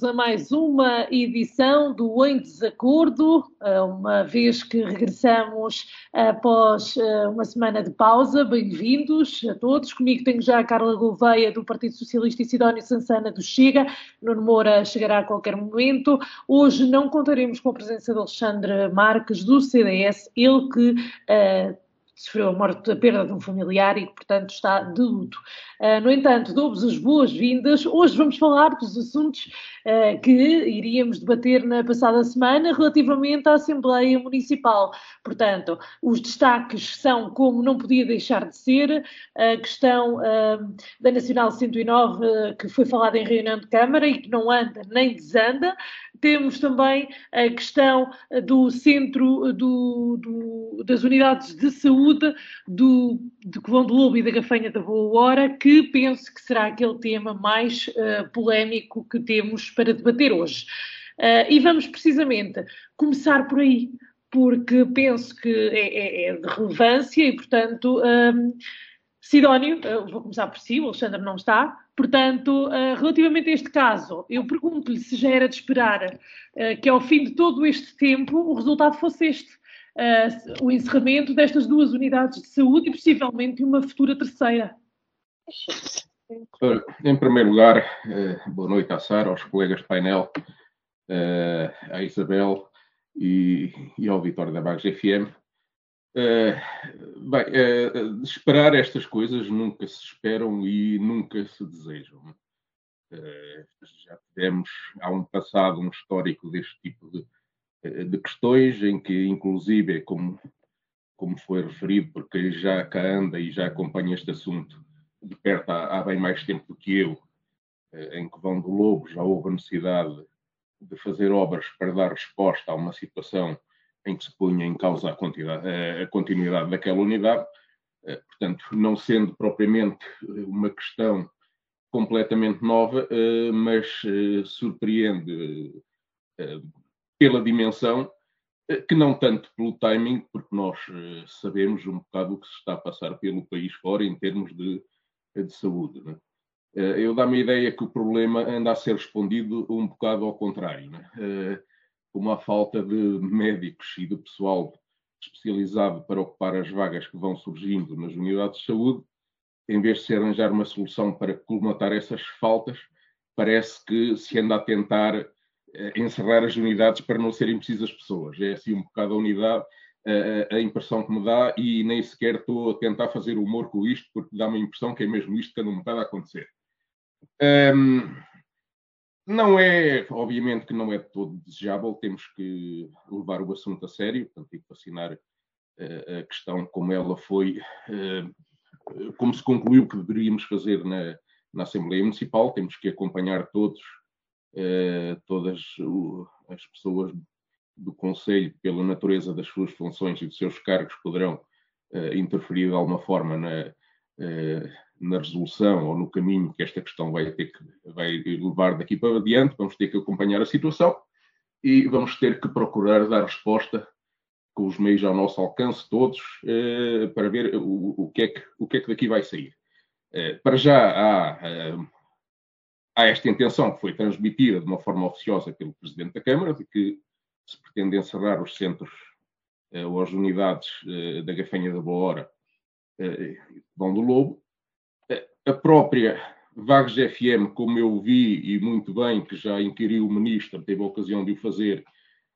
bem-vindos a mais uma edição do Em Desacordo, eh, uma vez que regressamos após eh, uma semana de pausa. Bem-vindos a todos. Comigo tenho já a Carla Gouveia, do Partido Socialista, e Sidónio Sansana, do Chega. Nuno Moura chegará a qualquer momento. Hoje não contaremos com a presença de Alexandre Marques, do CDS, ele que. Uh, sofreu a morte, a perda de um familiar e que, portanto, está de luto. Uh, no entanto, dou-vos as boas-vindas. Hoje vamos falar dos assuntos uh, que iríamos debater na passada semana relativamente à Assembleia Municipal. Portanto, os destaques são, como não podia deixar de ser, a questão uh, da Nacional 109, que foi falada em reunião de Câmara e que não anda nem desanda. Temos também a questão do centro do, do, das unidades de saúde do, de Colombo do Lobo e da Gafanha da Boa Hora, que penso que será aquele tema mais uh, polémico que temos para debater hoje. Uh, e vamos precisamente começar por aí, porque penso que é, é, é de relevância e, portanto, um, ehm, Sidónio, uh, vou começar por si, o Alexandre não está, Portanto, uh, relativamente a este caso, eu pergunto-lhe se já era de esperar uh, que ao fim de todo este tempo o resultado fosse este. O encerramento destas duas unidades de saúde e possivelmente uma futura terceira. Em primeiro lugar, boa noite à Sara, aos colegas de painel, à Isabel e, ao Vitório da Bagos FM. Uh, bem, uh, esperar estas coisas nunca se esperam e nunca se desejam. Uh, já tivemos, há um passado, um histórico deste tipo de, de questões, em que, inclusive, como, como foi referido, porque já cá anda e já acompanha este assunto de perto há, há bem mais tempo do que eu, em que vão do Lobo já houve a necessidade de fazer obras para dar resposta a uma situação em que se punha em causa a, a continuidade daquela unidade, eh, portanto, não sendo propriamente uma questão completamente nova, eh, mas eh, surpreende pela dimensão, que não tanto pelo timing, porque nós sabemos um bocado o que se está a passar pelo país fora em termos de, de saúde. Né? Eu dá-me a ideia que o problema anda a ser respondido um bocado ao contrário. Né? Como a falta de médicos e de pessoal especializado para ocupar as vagas que vão surgindo nas unidades de saúde, em vez de se arranjar uma solução para colmatar essas faltas, parece que se anda a tentar eh, encerrar as unidades para não serem precisas pessoas. É assim um bocado a unidade, a, impressão que me dá, e nem sequer estou a tentar fazer humor com isto, porque dá-me a impressão que é mesmo isto que anda um bocado a acontecer. Um, não é, obviamente que não é todo desejável, temos que levar o assunto a sério, portanto, tem que vacinar uh, a questão como ela foi, uh, como se concluiu que deveríamos fazer na, na Assembleia Municipal, temos que acompanhar todos, uh, todas as pessoas do Conselho, pela natureza das suas funções e dos seus cargos, poderão interferir de alguma forma na na resolução ou no caminho que esta questão vai ter que vai levar daqui para adiante, vamos ter que acompanhar a situação. e vamos ter que procurar dar resposta com os meios ao nosso alcance, todos, eh, para ver o, o, que é que, o que é que daqui vai sair. Eh, para já há, eh, há esta intenção que foi transmitida de uma forma oficiosa pelo Presidente da Câmara, de que se pretende encerrar os centros ou as unidades da Gafanha da Boa Hora e Vão do Lobo. A própria Vagos FM, como eu vi e muito bem, que já inquiriu o Ministro, teve a ocasião de o fazer,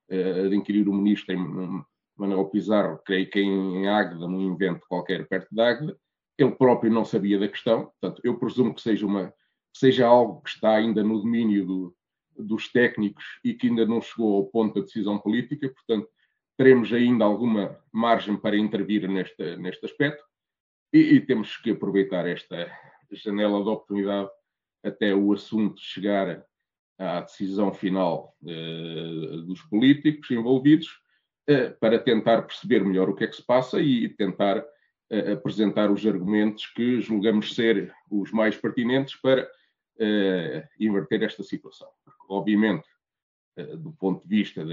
de inquirir o Ministro em, Manuel Pizarro, creio que em Águeda, num evento qualquer perto de Águeda, ele próprio não sabia da questão, portanto, eu presumo que seja, uma, seja algo que está ainda no domínio do, dos técnicos e que ainda não chegou ao ponto da decisão política, portanto, teremos ainda alguma margem para intervir neste, neste aspecto e, e temos que aproveitar esta janela de oportunidade até o assunto chegar à decisão final eh, dos políticos envolvidos eh, para tentar perceber melhor o que é que se passa e tentar eh, apresentar os argumentos que julgamos ser os mais pertinentes para inverter esta situação. obviamente, do ponto de vista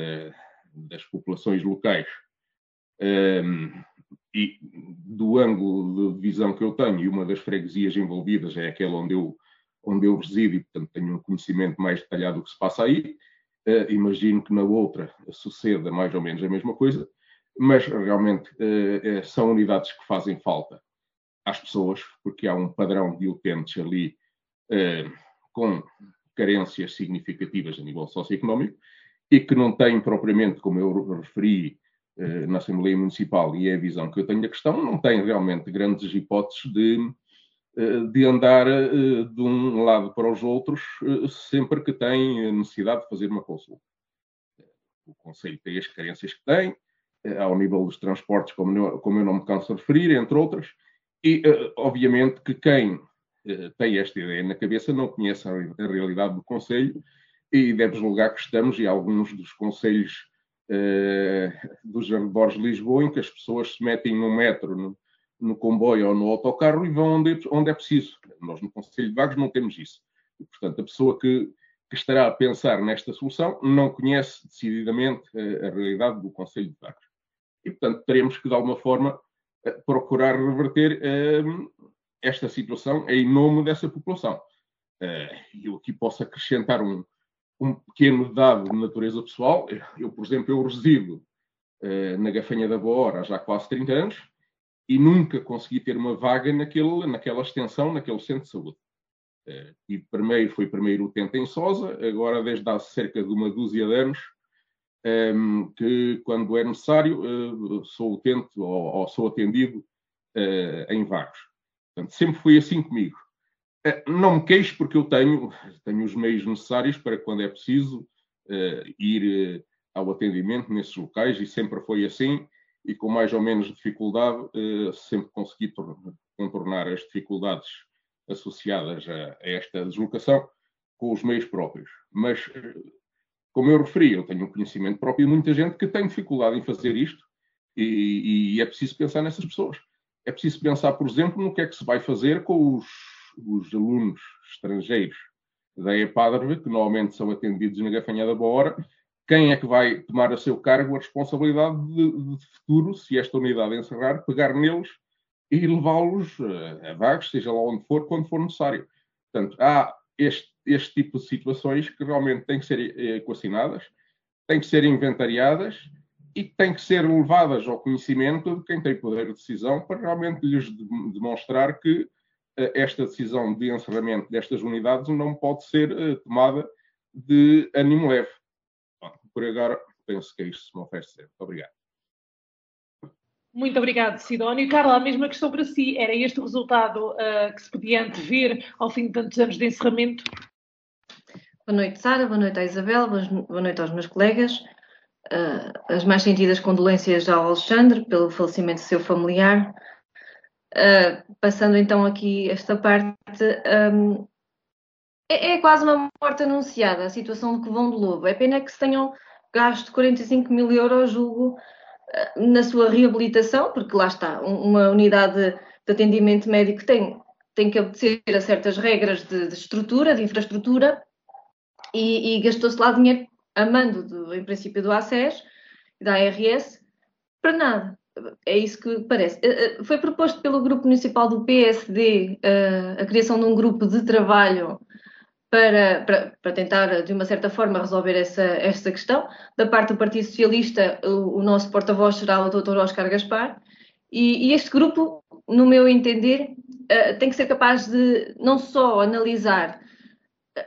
das populações locais e do ângulo de visão que eu tenho, e uma das freguesias envolvidas é aquela onde eu, onde eu resido e, portanto, tenho um conhecimento mais detalhado do que se passa aí, Uh, imagino que na outra suceda mais ou menos a mesma coisa, mas realmente uh, são unidades que fazem falta às pessoas, porque há um padrão de utentes ali uh, com carências significativas a nível socioeconómico e que não têm propriamente, como eu referi na Assembleia Municipal, e é a visão que eu tenho da questão, não têm realmente grandes hipóteses de eh, de andar eh, de um lado para os outros eh, sempre que tem necessidade de fazer uma consulta. O Conselho tem as carências que tem, ao nível dos transportes, como eu não me canso de referir, entre outras, e obviamente que quem tem esta ideia na cabeça não conhece a realidade do Conselho e deve julgar que estamos em alguns dos conselhos dos arredores de Lisboa em que as pessoas se metem no metro, no comboio ou no autocarro e vão onde, onde é preciso. Nós, no Conselho de Vagos, não temos isso. E, portanto, a pessoa que, que, estará a pensar nesta solução não conhece decididamente a, a realidade do Conselho de Vagos. E, portanto, teremos que, de alguma forma, eh, procurar reverter esta situação em nome dessa população. Uh, eu aqui posso acrescentar um, um pequeno dado de natureza pessoal. Eu, por exemplo, eu resido uh, na Gafanha da Boa Hora já há quase 30 anos e nunca consegui ter uma vaga naquele, naquela extensão, naquele centro de saúde. Uh, e primeiro foi primeiro utente em Sosa, agora desde há cerca de uma dúzia de anos, um, ehm, que quando é necessário uh, sou utente ou, ou sou atendido em vagos. Portanto, sempre foi assim comigo. Não me queixo porque eu tenho, tenho os meios necessários para quando é preciso ir ao atendimento nesses locais e sempre foi assim e com mais ou menos dificuldade eh, sempre consegui contornar as dificuldades associadas a, esta deslocação com os meios próprios. Mas, eh, como eu referi, eu tenho um conhecimento próprio de muita gente que tem dificuldade em fazer isto e, e é preciso pensar nessas pessoas. É preciso pensar, por exemplo, no que é que se vai fazer com os, os alunos estrangeiros da EPADRV, que normalmente são atendidos na Gafanhada Boa Hora, quem é que vai tomar a seu cargo a responsabilidade de, de futuro, se esta unidade encerrar, pegar neles e levá-los a vagos, seja lá onde for, quando for necessário. Portanto, há este, este tipo de situações que realmente têm que ser equacionadas, têm que ser inventariadas e têm que ser levadas ao conhecimento de quem tem poder de decisão para realmente lhes demonstrar que esta decisão de encerramento destas unidades não pode ser uh, tomada de ânimo leve por agora, penso que é isto que se me oferece. Muito obrigado. Muito obrigado, Sidónio. Carla, a mesma questão para si. Era este o resultado uh, que se podia antever ao fim de tantos anos de encerramento? Boa noite, Sara. Boa noite à Isabel. Boa noite aos meus colegas. Uh, as mais sentidas condolências ao Alexandre pelo falecimento do seu familiar. Uh, passando então aqui esta parte, um, é, é, quase uma morte anunciada a situação de Covão do Lobo. É pena que se tenham gasto 45 mil euros, julgo, eh, na sua reabilitação, porque lá está, uma unidade de atendimento médico tem, tem que obedecer a certas regras de, de estrutura, de infraestrutura, e, e gastou-se lá dinheiro a mando, do, em princípio, do ACES, da ARS, para nada. É isso que parece. Eh, eh, foi proposto pelo Grupo Municipal do PSD eh, a criação de um grupo de trabalho para, para, para, tentar, de uma certa forma, resolver essa, questão. Da parte do Partido Socialista, o, o nosso porta-voz será o Dr. Oscar Gaspar. E, e, este grupo, no meu entender, tem que ser capaz de não só analisar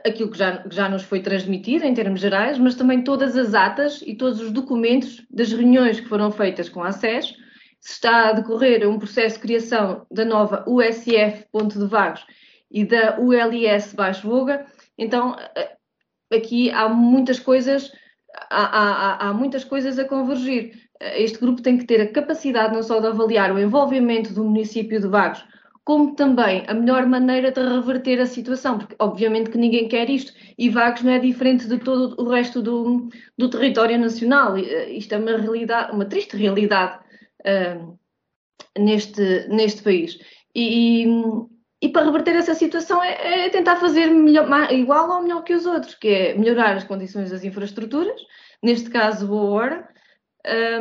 aquilo que já, que já nos foi transmitido em termos gerais, mas também todas as atas e todos os documentos das reuniões que foram feitas com a SES. Se está a decorrer um processo de criação da nova USF Ponto de Vagos e da ULS Baixo Voga, então aqui há muitas coisas, há, há, há muitas coisas a convergir. Este grupo tem que ter a capacidade não só de avaliar o envolvimento do município de Vagos como também a melhor maneira de reverter a situação, porque obviamente que ninguém quer isto, e Vagos não é diferente de todo o resto do, do território nacional. Eh, isto é uma realidade, uma triste realidade uh, neste, neste país. E, e, para reverter essa situação é, é tentar fazer melhor, igual ou melhor que os outros, que é melhorar as condições das infraestruturas, neste caso boa hora,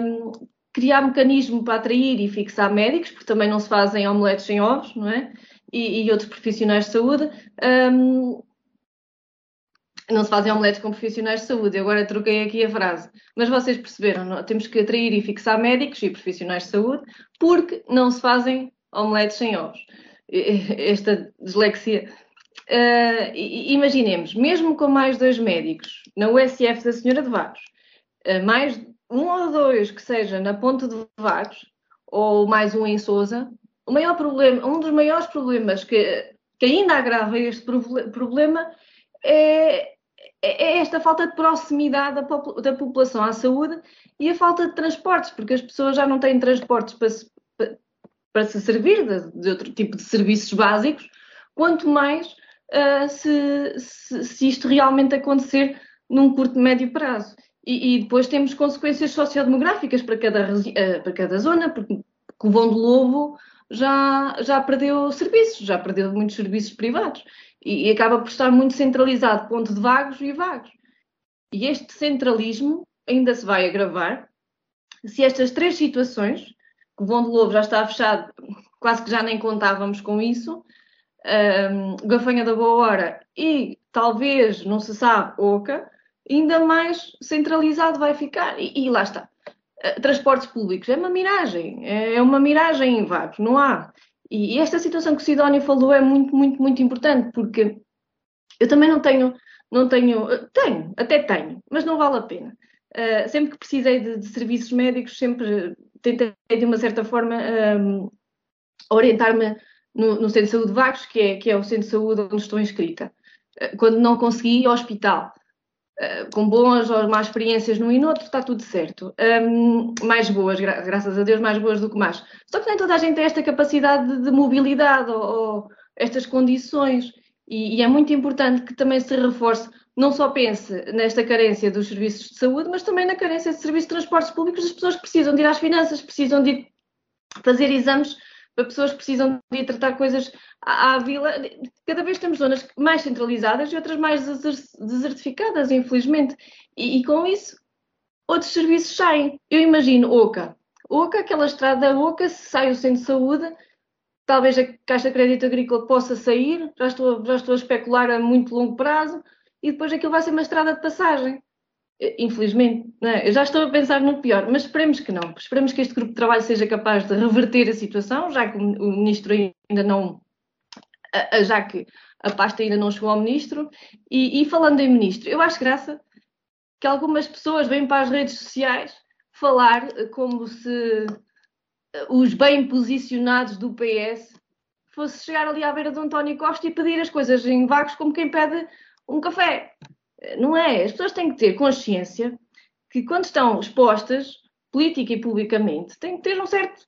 um, criar mecanismo para atrair e fixar médicos, porque também não se fazem omeletes sem ovos, não é? E, e outros profissionais de saúde. Um, não se fazem omeletes com profissionais de saúde. Eu agora troquei aqui a frase. Mas vocês perceberam, não? temos que atrair e fixar médicos e profissionais de saúde, porque não se fazem omeletes sem ovos. Esta dislexia. Uh, imaginemos, mesmo com mais dois médicos na USF da Senhora de Vagos, uh, mais um ou dois que seja na Ponte de Vagos ou mais um em Sousa, o maior problema, um dos maiores problemas que, que ainda agrava este problema é, é, é esta falta de proximidade da, da, população à saúde e a falta de transportes, porque as pessoas já não têm transportes para se, para, para se servir de, de, outro tipo de serviços básicos, quanto mais uh, se, se, se isto realmente acontecer num curto médio prazo. E, e, depois temos consequências sociodemográficas para cada, uh, para cada zona, porque o Vão de Lobo já, já perdeu serviços, já perdeu muitos serviços privados e, e, acaba por estar muito centralizado, ponto de vagos e vagos. E este centralismo ainda se vai agravar se estas três situações, que o Vão de Lobo já está fechado, quase que já nem contávamos com isso, um, Gafanha da Boa Hora e talvez, não se sabe, Oca, ainda mais centralizado vai ficar. E, e lá está. Uh, transportes públicos é uma miragem, é uma miragem em vagos, não há. E, esta situação que o Sidónio falou é muito, muito, muito importante, porque eu também não tenho, não tenho, uh, tenho, até tenho, mas não vale a pena. Uh, sempre que precisei de, de, serviços médicos, sempre tentei, de uma certa forma, um, orientar-me no, no, Centro de Saúde de Vagos, que é, que é o Centro de Saúde onde estou inscrita. Quando não consegui, hospital. Eh, com boas ou más experiências num e no outro, está tudo certo. Um, mais boas, gra graças a Deus, mais boas do que más. Só que nem toda a gente tem esta capacidade de, de mobilidade ou, ou, estas condições. E, e, é muito importante que também se reforce, não só pense nesta carência dos serviços de saúde, mas também na carência de serviços de transportes públicos das pessoas precisam de ir às finanças, precisam de fazer exames pessoas que precisam de ir tratar coisas à, à vila. Cada vez temos zonas mais centralizadas e outras mais desertificadas, infelizmente. E, e com isso, outros serviços saem. Eu imagino Oca. Oca, aquela estrada Oca, se sai o centro de saúde, talvez a Caixa de Crédito Agrícola possa sair, já estou, já estou a especular a muito longo prazo, e depois aquilo vai ser uma estrada de passagem. Infelizmente, é? eu já estou a pensar no pior, mas esperemos que não. Esperemos que este grupo de trabalho seja capaz de reverter a situação, já que o ministro ainda não. Já que a pasta ainda não chegou ao ministro. E, e falando em ministro, eu acho graça que algumas pessoas vêm para as redes sociais falar como se os bem posicionados do PS fosse chegar ali à beira do António Costa e pedir as coisas em vagos como quem pede um café. Não é? As pessoas têm que ter consciência que quando estão expostas, política e publicamente, têm que ter um certo,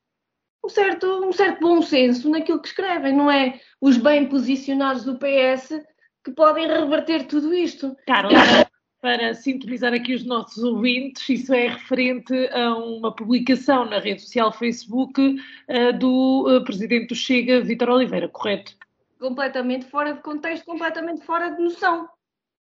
um certo, um certo bom senso naquilo que escrevem. Não é os bem posicionados do PS que podem reverter tudo isto. Para sintonizar aqui os nossos ouvintes, isso é referente a uma publicação na rede social Facebook uh, do uh, presidente do Chega, Vítor Oliveira, correto? Completamente fora de contexto, completamente fora de noção.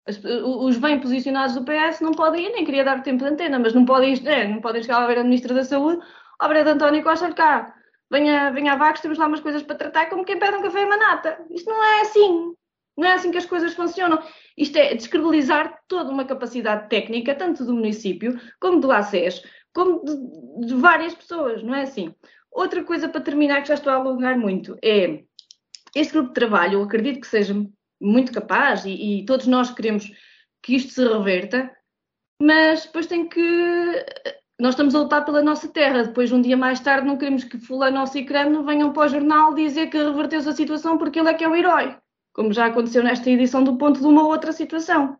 Os bem posicionados do PS não podem ir, nem queria dar tempo de antena, mas não podem, é, não podem chegar a ver a Ministra da Saúde, oh, de António Costa, cá, venha, venha a Vagos, temos lá umas coisas para tratar, como quem pede um café e uma nata. Isto não é assim. Não é assim que as coisas funcionam. Isto é descredibilizar toda uma capacidade técnica, tanto do município, como do ACES, como de, de várias pessoas, não é assim? Outra coisa para terminar, que já estou a alongar muito, é este grupo de trabalho, eu acredito que seja muito capaz e, e todos nós queremos que isto se reverta, mas depois tem que. Nós estamos a lutar pela nossa terra. Depois, um dia mais tarde, não queremos que fulano ou cicrano venham para o jornal dizer que reverteu-se a situação porque ele é que é o herói, como já aconteceu nesta edição do ponto de uma outra situação.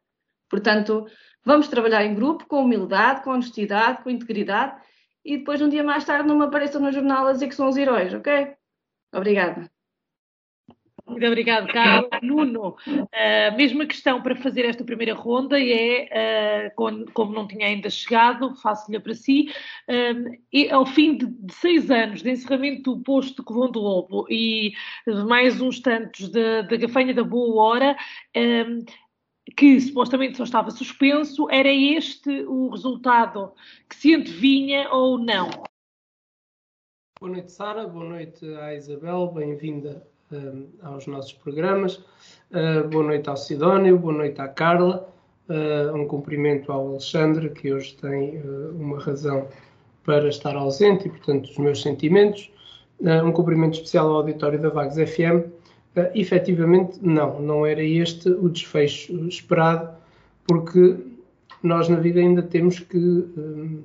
Portanto, vamos trabalhar em grupo, com humildade, com honestidade, com integridade e depois, um dia mais tarde, não me apareçam no jornal a dizer que são os heróis, ok? Obrigada. Muito obrigado, Carlos. Nuno, a mesma questão para fazer esta primeira ronda é, como não tinha ainda chegado, faço-lhe para si, e ao fim de, seis anos de encerramento do posto de Covão do Lobo e mais uns tantos da gafanha da boa hora, que supostamente só estava suspenso, era este o resultado que se antevinha ou não? Boa noite, Sara. Boa noite à Isabel. Bem-vinda uh, aos nossos programas. Uh, boa noite ao Sidónio. Boa noite à Carla. Uh, um cumprimento ao Alexandre, que hoje tem uma razão para estar ausente e, portanto, os meus sentimentos. um cumprimento especial ao auditório da Vagos FM Uh, efetivamente, não, não era este o desfecho esperado, porque nós na vida ainda temos que um,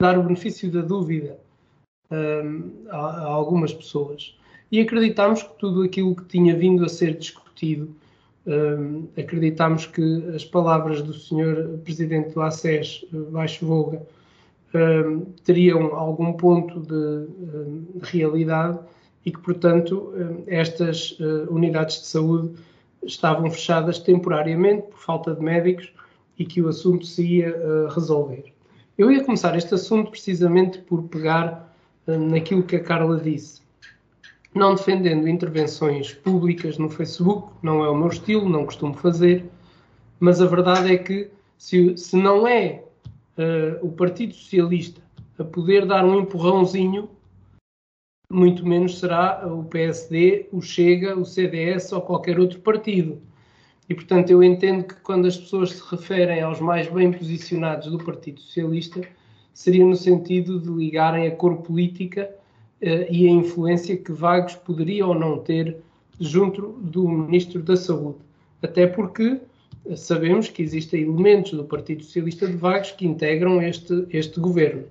dar o benefício da dúvida um, a, a, algumas pessoas. E acreditamos que tudo aquilo que tinha vindo a ser discutido, um, acreditamos que as palavras do Sr. Presidente do ACES, Baixo Voga, hum, teriam algum ponto de, hum, de realidade e que, portanto, eh, estas eh, unidades de saúde estavam fechadas temporariamente por falta de médicos e que o assunto se ia eh, resolver. Eu ia começar este assunto precisamente por pegar naquilo que a Carla disse. Não defendendo intervenções públicas no Facebook, não é o meu estilo, não costumo fazer, mas a verdade é que se, se não é uh, o Partido Socialista a poder dar um empurrãozinho muito menos será o PSD, o Chega, o CDS ou qualquer outro partido. E, portanto, eu entendo que quando as pessoas se referem aos mais bem posicionados do Partido Socialista, seria no sentido de ligarem a cor política e a influência que Vagos poderia ou não ter junto do Ministro da Saúde. Até porque sabemos que existem elementos do Partido Socialista de Vagos que integram este, este governo.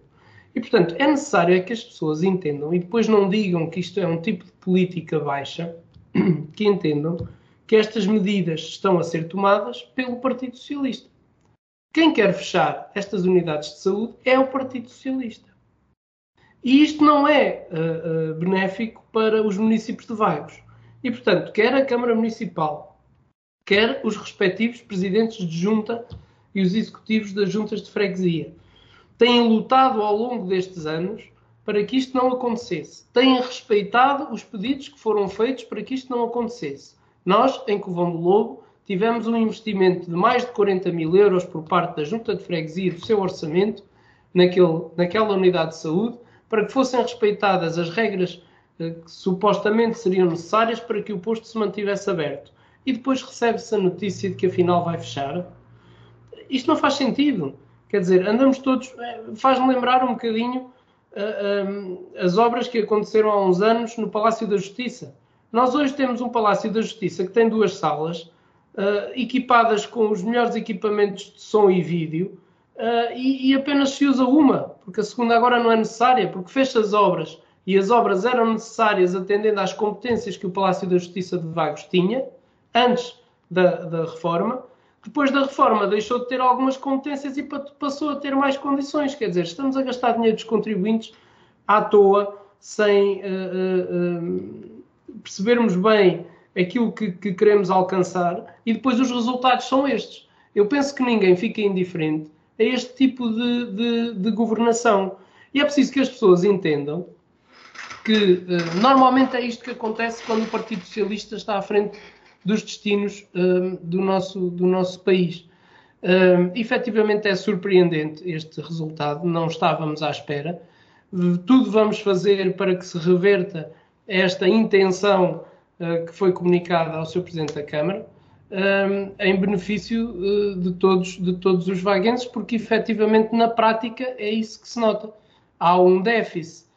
E, portanto, é necessário é que as pessoas entendam e depois não digam que isto é um tipo de política baixa, que entendam que estas medidas estão a ser tomadas pelo Partido Socialista. Quem quer fechar estas unidades de saúde é o Partido Socialista. E isto não é uh, uh, benéfico para os municípios de Vagos. E, portanto, quer a Câmara Municipal, quer os respectivos presidentes de junta e os executivos das juntas de freguesia, têm lutado ao longo destes anos para que isto não acontecesse. Têm respeitado os pedidos que foram feitos para que isto não acontecesse. Nós, em Covão do Lobo, tivemos um investimento de mais de 40 mil euros por parte da Junta de Freguesia do seu orçamento naquele, naquela unidade de saúde para que fossem respeitadas as regras eh, que supostamente seriam necessárias para que o posto se mantivesse aberto. E depois recebe-se a notícia de que afinal vai fechar. Isto não faz sentido. Quer dizer, andamos todos. Eh, faz-me lembrar um bocadinho uh, eh, um, as obras que aconteceram há uns anos no Palácio da Justiça. Nós hoje temos um Palácio da Justiça que tem duas salas, uh, equipadas com os melhores equipamentos de som e vídeo, uh, e, e, apenas se usa uma, porque a segunda agora não é necessária, porque fecha as obras, e as obras eram necessárias atendendo às competências que o Palácio da Justiça de Vagos tinha, antes da, da reforma, depois da reforma deixou de ter algumas competências e passou a ter mais condições. Quer dizer, estamos a gastar dinheiro dos contribuintes à toa, sem uh, uh, percebermos bem aquilo que, que, queremos alcançar e depois os resultados são estes. Eu penso que ninguém fica indiferente a este tipo de, de, de governação. E é preciso que as pessoas entendam que normalmente é isto que acontece quando o Partido Socialista está à frente dos destinos um, do, nosso, do nosso país. Um, efetivamente é surpreendente este resultado, não estávamos à espera. Tudo vamos fazer para que se reverta esta intenção uh, que foi comunicada ao Sr. Presidente da Câmara, um, em benefício uh, de, todos, de todos os vaguenses, porque efetivamente na prática é isso que se nota. Há um déficit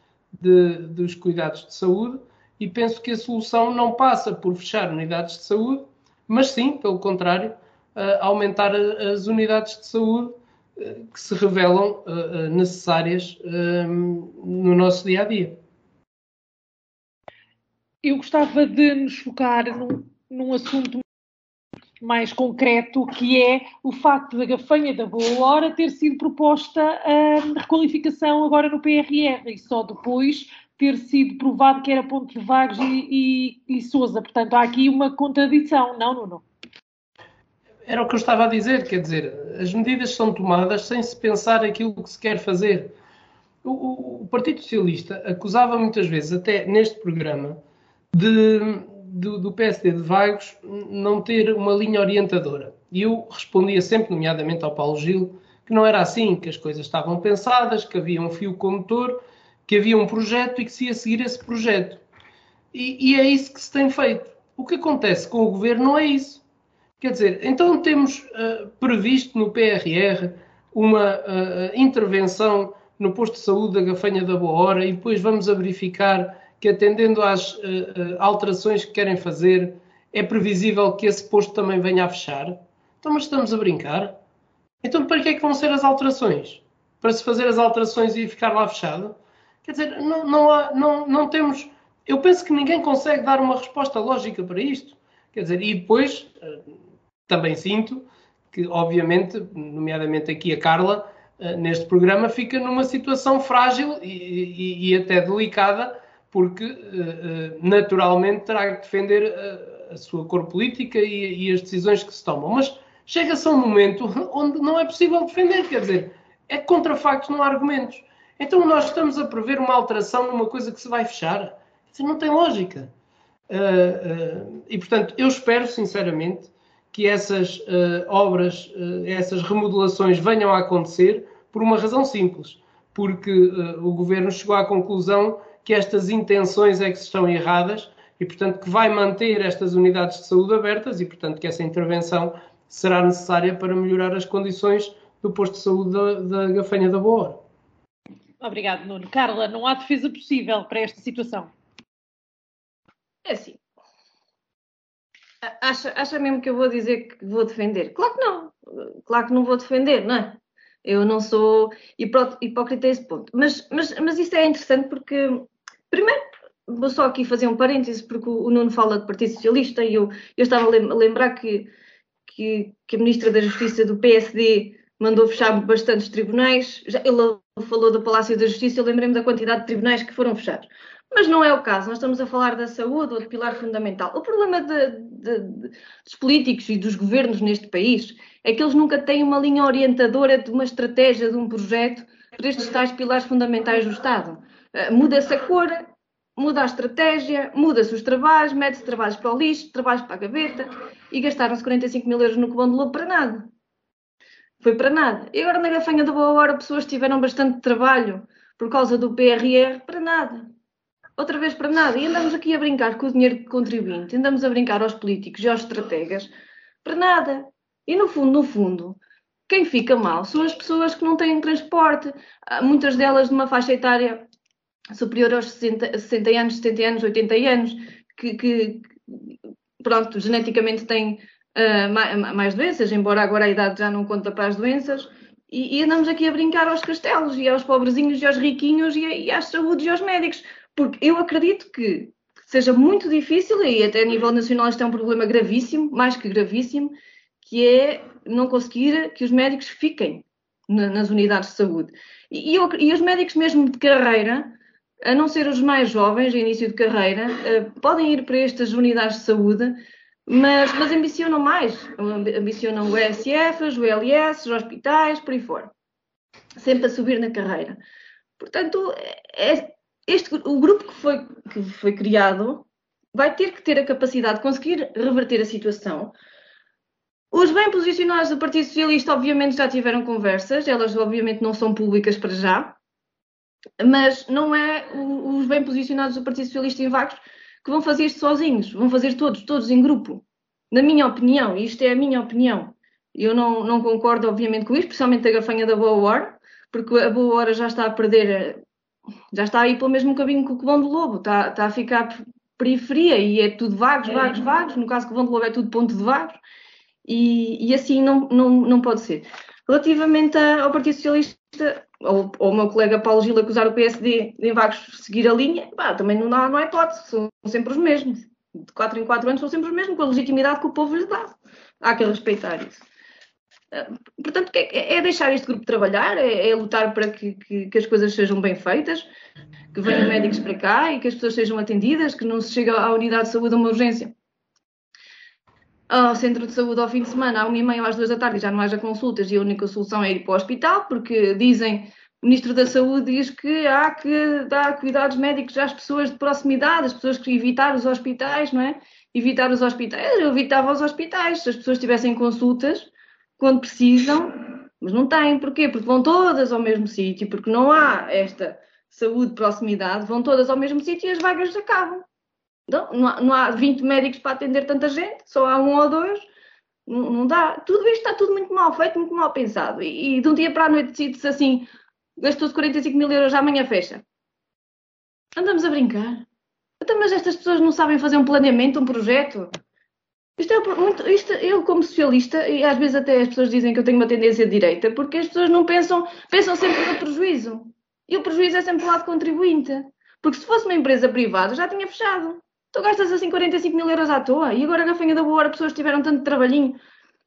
de, dos cuidados de saúde e penso que a solução não passa por fechar unidades de saúde, mas sim, pelo contrário, uh, aumentar as unidades de saúde uh, que se revelam necessárias no nosso dia a dia. Eu gostava de nos focar num, num assunto mais concreto, que é o facto da gafanha da boa hora ter sido proposta a requalificação agora no PRR e só depois ter sido provado que era Ponte de Vagos e, e, e Sousa. Portanto, há aqui uma contradição, não, Nuno? Era o que eu estava a dizer, quer dizer, as medidas são tomadas sem se pensar aquilo que se quer fazer. O, o Partido Socialista acusava muitas vezes, até neste programa, de, do, do PSD de Vagos não ter uma linha orientadora. E eu respondia sempre, nomeadamente ao Paulo Gil, que não era assim, que as coisas estavam pensadas, que havia um fio condutor, que havia um projeto e que se ia seguir esse projeto. E, e é isso que se tem feito. O que acontece com o governo não é isso. Quer dizer, então temos uh, previsto no PRR uma uh, intervenção no posto de saúde da Gafanha da Boa Hora e depois vamos a verificar que, atendendo às uh, alterações que querem fazer, é previsível que esse posto também venha a fechar? Então, mas estamos a brincar? Então, para que é que vão ser as alterações? Para se fazer as alterações e ficar lá fechado? Quer dizer, não, não, há, não, não temos. Eu penso que ninguém consegue dar uma resposta lógica para isto. Quer dizer, e depois eh, também sinto que, obviamente, nomeadamente aqui a Carla, neste programa, fica numa situação frágil e, e, e até delicada porque eh, eh, naturalmente terá que defender a, a sua cor política e, as decisões que se tomam. Mas chega-se a um momento onde não é possível defender, quer dizer, é contra factos, não há argumentos. Então nós estamos a prever uma alteração numa coisa que se vai fechar. Isso não tem lógica. E portanto, eu espero sinceramente que essas obras, essas remodelações venham a acontecer por uma razão simples, porque o governo chegou à conclusão que estas intenções é que estão erradas e, portanto, que vai manter estas unidades de saúde abertas e, portanto, que essa intervenção será necessária para melhorar as condições do posto de saúde da, da Gafanha da Boa. Obrigado, Nuno. Carla, não há defesa possível para esta situação? É assim. Acha, acha mesmo que eu vou dizer que vou defender? Claro que não. Claro que não vou defender, não é? Eu não sou hipócrita a esse ponto. Mas, mas, mas isto é interessante porque Primeiro, vou só aqui fazer um parêntese, porque o Nuno fala de Partido Socialista e eu, eu estava a lembrar que, que, que, a Ministra da Justiça do PSD mandou fechar bastantes tribunais. Já, ele falou do Palácio da Justiça, eu lembrei-me da quantidade de tribunais que foram fechados. Mas não é o caso, nós estamos a falar da saúde ou de pilar fundamental. O problema de, de, de, dos políticos e dos governos neste país é que eles nunca têm uma linha orientadora de uma estratégia, de um projeto para estes tais pilares fundamentais do Estado. Eh, muda-se a cor, muda a estratégia, muda-se os trabalhos, mete-se trabalhos para o lixo, trabalhos para a gaveta e gastaram-se 45 mil euros no cubão de lobo para nada. Foi para nada. E agora na gafanha da boa hora pessoas tiveram bastante trabalho por causa do PRR para nada. Outra vez para nada. E andamos aqui a brincar com o dinheiro de contribuinte, andamos a brincar aos políticos e aos estrategas para nada. E no fundo, no fundo, quem fica mal são as pessoas que não têm transporte. Muitas delas de uma faixa etária superior aos 60, 60 anos, 70 anos, 80 anos, que, que pronto, geneticamente têm uh, mais, mais, doenças, embora agora a idade já não conta para as doenças, e, e, andamos aqui a brincar aos castelos, e aos pobrezinhos, e aos riquinhos, e, e às saúdes e aos médicos, porque eu acredito que seja muito difícil, e até a nível nacional isto é um problema gravíssimo, mais que gravíssimo, que é não conseguir que os médicos fiquem na, nas unidades de saúde. E, eu, e os médicos mesmo de carreira, a não ser os mais jovens, início de carreira, uh, podem ir para estas unidades de saúde, mas, mas ambicionam mais. Ambicionam o ESF, o LS, os hospitais, por aí fora. Sempre a subir na carreira. Portanto, é, este, o grupo que foi, que foi criado vai ter que ter a capacidade de conseguir reverter a situação. Os bem posicionados do Partido Socialista, obviamente, já tiveram conversas, elas, obviamente, não são públicas para já, mas não é os bem posicionados do Partido Socialista em Vagos que vão fazer isto sozinhos, vão fazer todos, todos em grupo. Na minha opinião, isto é a minha opinião. Eu não, não concordo, obviamente, com isto, especialmente a gafanha da Boa Hora, porque a Boa Hora já está a perder, já está aí pelo mesmo caminho que o Covão do Lobo, está, está a ficar periferia e é tudo vagos, vagos, vagos. No caso Covão do Lobo é tudo ponto de vagos e, e assim não, não, não pode ser. Relativamente ao Partido Socialista, ou, ou o meu colega Paulo Gil acusar o PSD de em vagos seguir a linha, pá, também não, dá, não há hipótese, são sempre os mesmos. De 4 em 4 anos são sempre os mesmos, com a legitimidade que o povo lhes dá. Há que respeitar isso. Ah, portanto, é, é deixar este grupo trabalhar, é, é lutar para que, que, que, as coisas sejam bem feitas, que venham médicos para cá e que as pessoas sejam atendidas, que não se chegue à unidade de saúde uma urgência ao centro de saúde ao fim de semana, à uma e meia às duas da tarde, já não haja consultas e a única solução é ir para o hospital, porque dizem, o Ministro da Saúde diz que há que dar cuidados médicos às pessoas de proximidade, as pessoas que evitar os hospitais, não é? Evitar os hospitais, eu evitava os hospitais, se as pessoas tivessem consultas quando precisam, mas não têm, porquê? Porque vão todas ao mesmo sítio, porque não há esta saúde de proximidade, vão todas ao mesmo sítio e as vagas acabam. Não, não, há, não há 20 médicos para atender tanta gente, só há um ou dois. Não, não dá. Tudo isto está tudo muito mal feito, muito mal pensado. E, e de um dia para a noite decide-se assim: gastou-se 45 mil euros, amanhã fecha. Andamos a brincar. Então, mas estas pessoas não sabem fazer um planeamento, um projeto. Isto é muito, isto, eu como socialista, e às vezes até as pessoas dizem que eu tenho uma tendência de direita, porque as pessoas não pensam, pensam sempre no prejuízo. E o prejuízo é sempre do lado contribuinte. Porque se fosse uma empresa privada, já tinha fechado. Tu gastas assim 45 mil euros à toa e agora a gafanha da boa hora pessoas tiveram tanto trabalhinho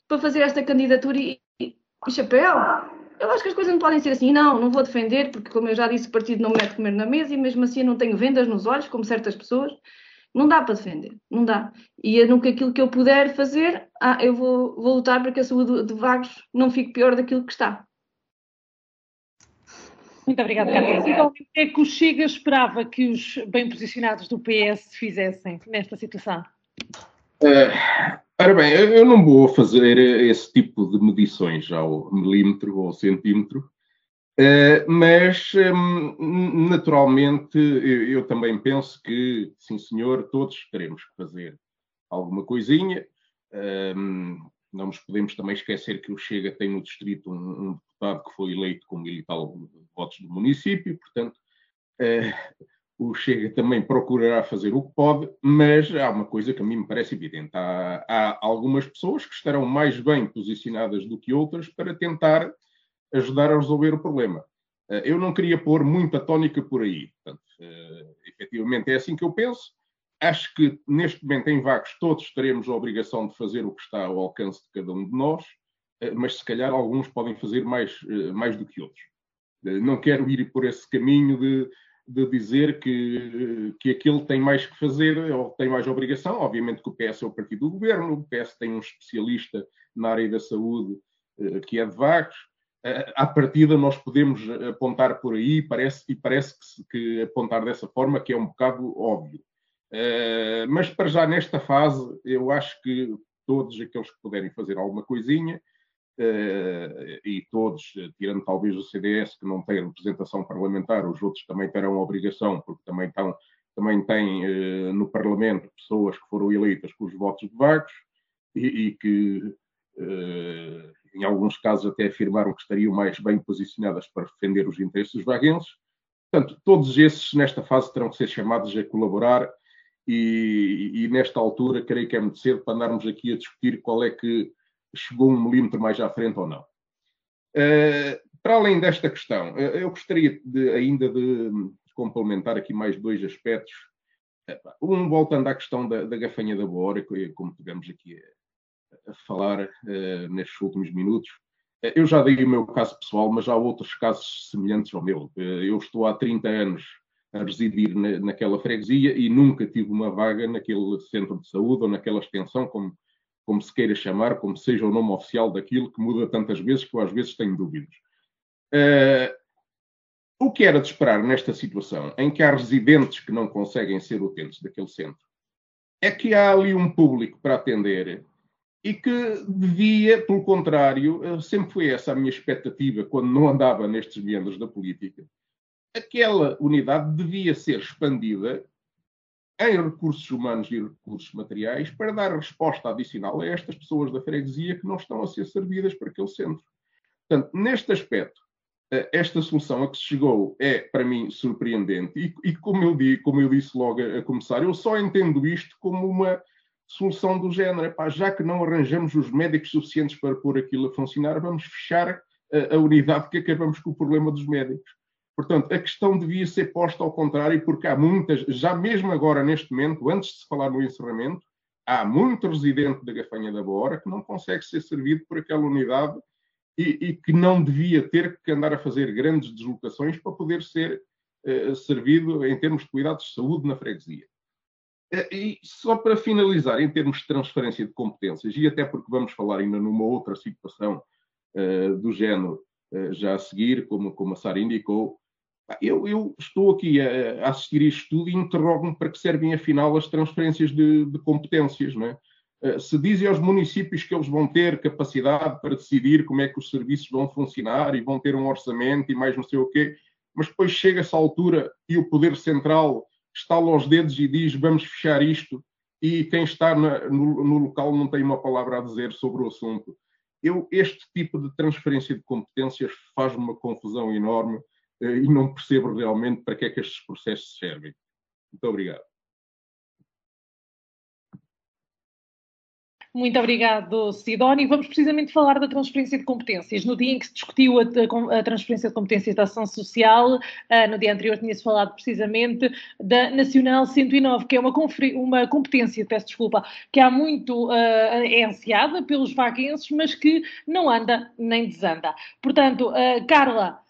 para fazer esta candidatura e, e, chapéu. Eu acho que as coisas não podem ser assim. Não, não vou defender, porque como eu já disse, o partido não me mete comer na mesa e mesmo assim eu não tenho vendas nos olhos, como certas pessoas. Não dá para defender, não dá. E eu nunca aquilo que eu puder fazer, ah, eu vou, vou lutar para que a saúde de vagos não fique pior daquilo que está. Muito obrigada, Carlos. Então, o que é que o Chega esperava que os bem posicionados do PS fizessem nesta situação? Uh, ora bem, eu não vou fazer esse tipo de medições ao milímetro ou ao centímetro, uh, mas um, naturalmente eu, eu, também penso que, sim senhor, todos teremos que fazer alguma coisinha. Um, não nos podemos também esquecer que o Chega tem no distrito um, um deputado que foi eleito com mil e tal votos do município, portanto, eh, o Chega também procurará fazer o que pode, mas há uma coisa que a mim me parece evidente. Há, há algumas pessoas que estarão mais bem posicionadas do que outras para tentar ajudar a resolver o problema. Eh, eu não queria pôr muita tónica por aí. Portanto, eh, efetivamente é assim que eu penso. Acho que neste momento em Vagos todos teremos a obrigação de fazer o que está ao alcance de cada um de nós, eh, mas se calhar alguns podem fazer mais, eh, mais do que outros. Eh, não quero ir por esse caminho de, de dizer que, que aquele tem mais que fazer ou tem mais obrigação. Obviamente que o PS é o partido do governo, o PS tem um especialista na área da saúde que é de Vagos. À partida, nós podemos apontar por aí, parece, e parece que, que apontar dessa forma que é um bocado óbvio. Uh, mas para já nesta fase, eu acho que todos aqueles que puderem fazer alguma coisinha, uh, e todos, tirando talvez o CDS, que não tem representação parlamentar, os outros também terão obrigação, porque também, estão, também têm uh, no Parlamento pessoas que foram eleitas com os votos de vagos e, e que, em alguns casos, até afirmaram que estariam mais bem posicionadas para defender os interesses dos vaguenses. Portanto, todos esses, nesta fase, terão que ser chamados a colaborar e, e, nesta altura creio que é muito cedo para andarmos aqui a discutir qual é que chegou um milímetro mais à frente ou não. Uh, para além desta questão, eu gostaria de, ainda de complementar aqui mais dois aspectos. Um, voltando à questão da, da gafanha da Bora, como tivemos aqui a, a falar uh, nestes últimos minutos. Eu já dei o meu caso pessoal, mas há outros casos semelhantes ao meu. Eu estou há 30 anos a residir na, naquela freguesia e nunca tive uma vaga naquele centro de saúde ou naquela extensão, como, como se queira chamar, como seja o nome oficial daquilo que muda tantas vezes que eu às vezes tenho dúvidas. Uh, o que era de esperar nesta situação, em que há residentes que não conseguem ser utentes daquele centro, é que há ali um público para atender e que devia, pelo contrário, eh, sempre foi essa a minha expectativa quando não andava nestes meandros da política, aquela unidade devia ser expandida em recursos humanos e recursos materiais para dar resposta adicional a estas pessoas da freguesia que não estão a ser servidas por aquele centro. Portanto, neste aspecto, eh, esta solução a que se chegou é, para mim, surpreendente. E, e como, eu como eu disse logo a, a, começar, eu só entendo isto como uma solução do género. Epá, já que não arranjamos os médicos suficientes para pôr aquilo a funcionar, vamos fechar a, a unidade que acabamos com o problema dos médicos. Portanto, a questão devia ser posta ao contrário, porque há muitas, já mesmo agora, neste momento, antes de se falar no encerramento, há muito residente da Gafanha da Boa que não consegue ser servido por aquela unidade e, e, que não devia ter que andar a fazer grandes deslocações para poder ser uh, servido em termos de cuidados de saúde na freguesia. Uh, e só para finalizar, em termos de transferência de competências, e até porque vamos falar ainda numa outra situação uh, do género já a seguir, como, como a Sara indicou, eu, eu, estou aqui a, assistir isto tudo e interrogo-me para que servem afinal as transferências de, de competências, não é? Eh, se dizem aos municípios que eles vão ter capacidade para decidir como é que os serviços vão funcionar e vão ter um orçamento e mais não sei o quê, mas depois chega essa altura e o Poder Central estala aos dedos e diz vamos fechar isto e quem está na, no, no, local não tem uma palavra a dizer sobre o assunto. Eu, este tipo de transferência de competências faz-me uma confusão enorme e não percebo realmente para que é que estes processos servem. Muito obrigado. Muito obrigado, Sidónio. Vamos precisamente falar da transferência de competências. No dia em que se discutiu a, a transferência de competências da ação social, uh, no dia anterior tinha-se falado precisamente da Nacional 109, que é uma, uma competência, peço desculpa, que há muito uh, é ansiada pelos vaguenses, mas que não anda nem desanda. Portanto, uh, Carla,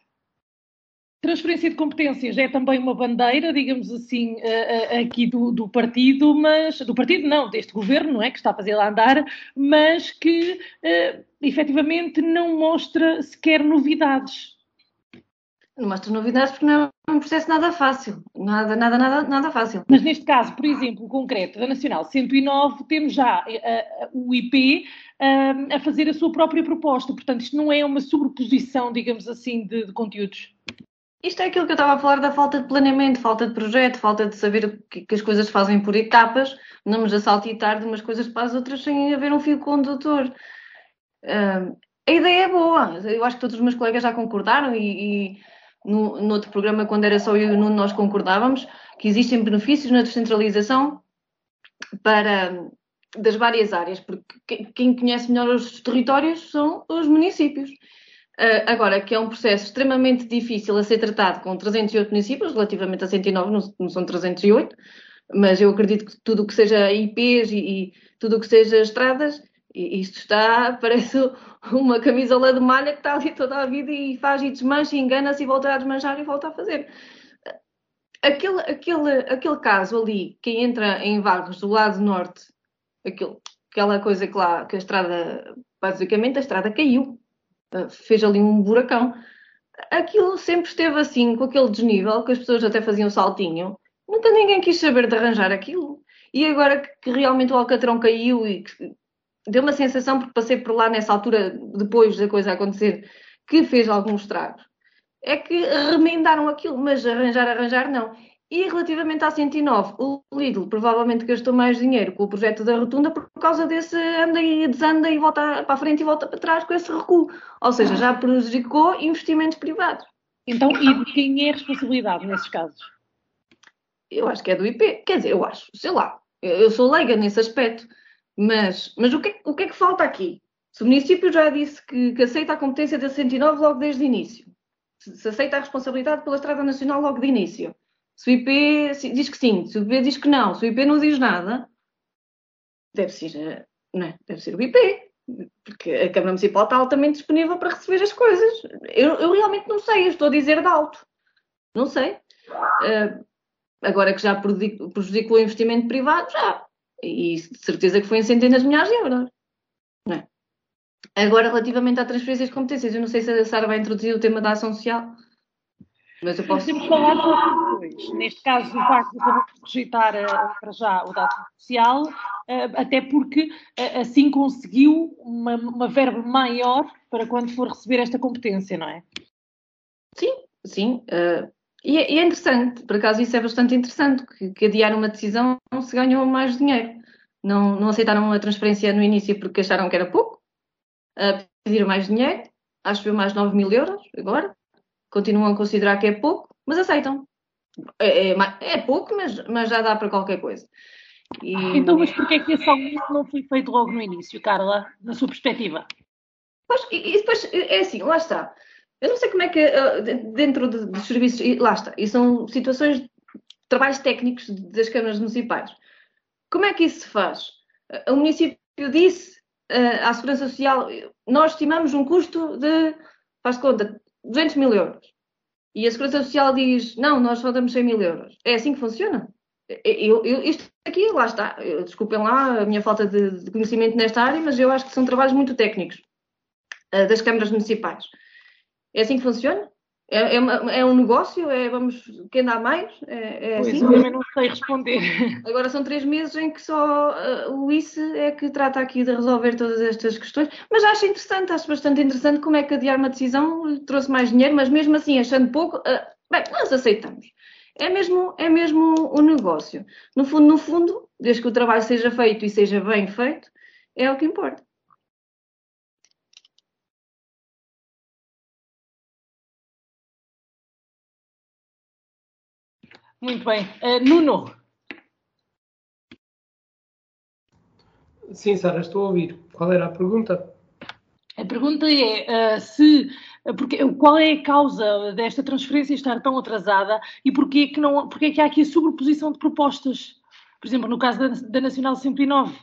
Transferência de competências é também uma bandeira, digamos assim, eh, eh, aqui do, do, partido, mas do partido não, deste governo, não é? Que está a fazer lá andar, mas que uh, efetivamente não mostra sequer novidades. Não mostra novidades porque não é um processo nada fácil. Nada, nada, nada, nada fácil. Mas neste caso, por exemplo, concreto da Nacional 109, temos já uh, o IP uh, a fazer a sua própria proposta. Portanto, isto não é uma sobreposição, digamos assim, de, de conteúdos. Isto é aquilo que eu estava a falar da falta de planeamento, falta de projeto, falta de saber que, que as coisas se fazem por etapas, não nos assaltitar de umas coisas para as outras sem haver um fio condutor. Uh, a ideia é boa, eu acho que todos os meus colegas já concordaram e, e no, no outro programa, quando era só eu e o Nuno, nós concordávamos que existem benefícios na descentralização para, das várias áreas, porque quem conhece melhor os territórios são os municípios. Uh, agora, que é um processo extremamente difícil a ser tratado com 308 municípios, relativamente a 109, não, são 308, mas eu acredito que tudo o que seja IPs e, e tudo o que seja estradas, isto está, parece uma camisola de malha que está ali toda a vida e faz e desmancha, engana-se e volta a desmanchar e volta a fazer. Aquele, aquele, aquele caso ali, quem entra em Vagos do lado norte, aquela coisa que lá, que a estrada, basicamente a estrada caiu fez ali um buracão. Aquilo sempre esteve assim, com aquele desnível, que as pessoas até faziam saltinho. Nunca ninguém quis saber de arranjar aquilo. E agora que realmente o Alcatrão caiu e deu uma sensação, porque passei por lá nessa altura, depois da coisa acontecer, que fez alguns estragos. É que remendaram aquilo, mas arranjar, arranjar, não. E relativamente à 109, o Lidl provavelmente gastou mais dinheiro com o projeto da rotunda por causa desse anda e desanda e volta para a frente e volta para trás com esse recuo. Ou seja, já prejudicou investimentos privados. Então, e de quem é a responsabilidade nesses casos? Eu acho que é do IP. Quer dizer, eu acho, sei lá. Eu sou leiga nesse aspecto. Mas, mas o, que, o que é que falta aqui? Se o município já disse que, que aceita a competência da 109 logo desde o início, se, se aceita a responsabilidade pela Estrada Nacional logo de início, se o IP diz que sim, se o IP diz que não, se o IP não diz nada, deve ser, não é? deve ser o IP, porque a Câmara Municipal está altamente disponível para receber as coisas. Eu, eu realmente não sei, eu estou a dizer de alto. Não sei. Uh, agora que já prejudicou o investimento privado, já. E de certeza que foi em centenas de milhares de euros. Não é? Agora, relativamente à transferência de competências, eu não sei se a Sara vai introduzir o tema da ação social. Mas eu posso... Temos falado depois. Neste caso, o acabou por rejeitar uh, para já o dado social, uh, até porque uh, assim conseguiu uma, uma verba maior para quando for receber esta competência, não é? Sim, sim. E é, e, é, interessante, por acaso isso é bastante interessante, que, que adiar uma decisão se ganhou mais dinheiro. Não, não aceitaram a transferência no início porque acharam que era pouco, pediram mais dinheiro, acho que mais 9 mil euros agora, continuam a considerar que é pouco, mas aceitam. É, é, é pouco, mas, mas já dá para qualquer coisa. E... Então, mas porquê é que esse aumento não foi feito logo no início, Carla, na sua perspectiva? Pois, e depois, é assim, lá está. Eu não sei como é que, eh, dentro dos serviços, lá está, e são situações, de trabalhos técnicos das câmaras municipais. Como é que isso se faz? O município disse uh, à Segurança Social, nós estimamos um custo de, faz conta, 200 mil euros. E a Segurança Social diz, não, nós só damos 100 mil euros. É assim que funciona? Eu, eu, isto aqui, lá está. Desculpem lá a minha falta de, de, conhecimento nesta área, mas eu acho que são trabalhos muito técnicos uh, das câmaras municipais. É assim que funciona? É, é, é, um negócio? É, vamos, quem dá mais? É, é pois, assim? eu também não sei responder. Agora são três meses em que só uh, o ICE é que trata aqui de resolver todas estas questões. Mas acho interessante, acho bastante interessante como é que adiar uma decisão trouxe mais dinheiro, mas mesmo assim, achando pouco, uh, bem, nós aceitamos. É mesmo, é mesmo o negócio. No fundo, no fundo, desde que o trabalho seja feito e seja bem feito, é o que importa. Muito bem. Uh, Nuno. Sim, Sara, estou a ouvir. Qual era a pergunta? A pergunta é uh, se porque, qual é a causa desta transferência estar tão atrasada e porquê que, não, porquê que há aqui a sobreposição de propostas? Por exemplo, no caso da, da Nacional 109.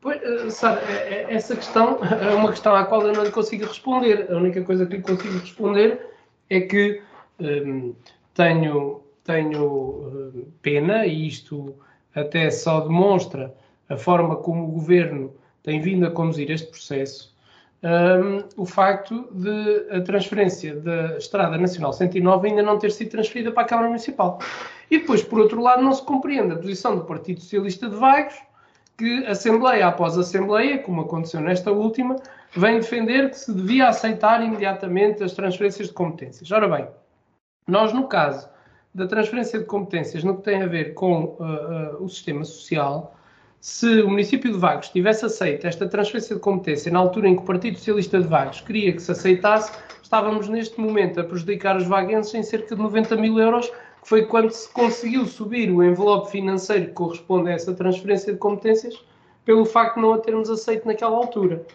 Pois, Sara, é, é, essa questão é uma questão à qual eu não lhe consigo responder. A única coisa que lhe consigo responder é que um, tenho, tenho eh, pena, e isto até só demonstra a forma como o governo tem vindo a conduzir este processo, um, ehm, o facto de a transferência da Estrada Nacional 109 ainda não ter sido transferida para a Câmara Municipal. E depois, por outro lado, não se compreende a posição do Partido Socialista de Vagos, que Assembleia após Assembleia, como aconteceu nesta última, vem defender que se devia aceitar imediatamente as transferências de competências. Ora bem, nós, no caso da transferência de competências no que tem a ver com uh, uh, o sistema social, se o município de Vagos tivesse aceito esta transferência de competência na altura em que o Partido Socialista de Vagos queria que se aceitasse, estávamos neste momento a prejudicar os vaguenses em cerca de 90 mil euros, que foi quando se conseguiu subir o envelope financeiro que corresponde a essa transferência de competências, pelo facto de não a termos aceito naquela altura.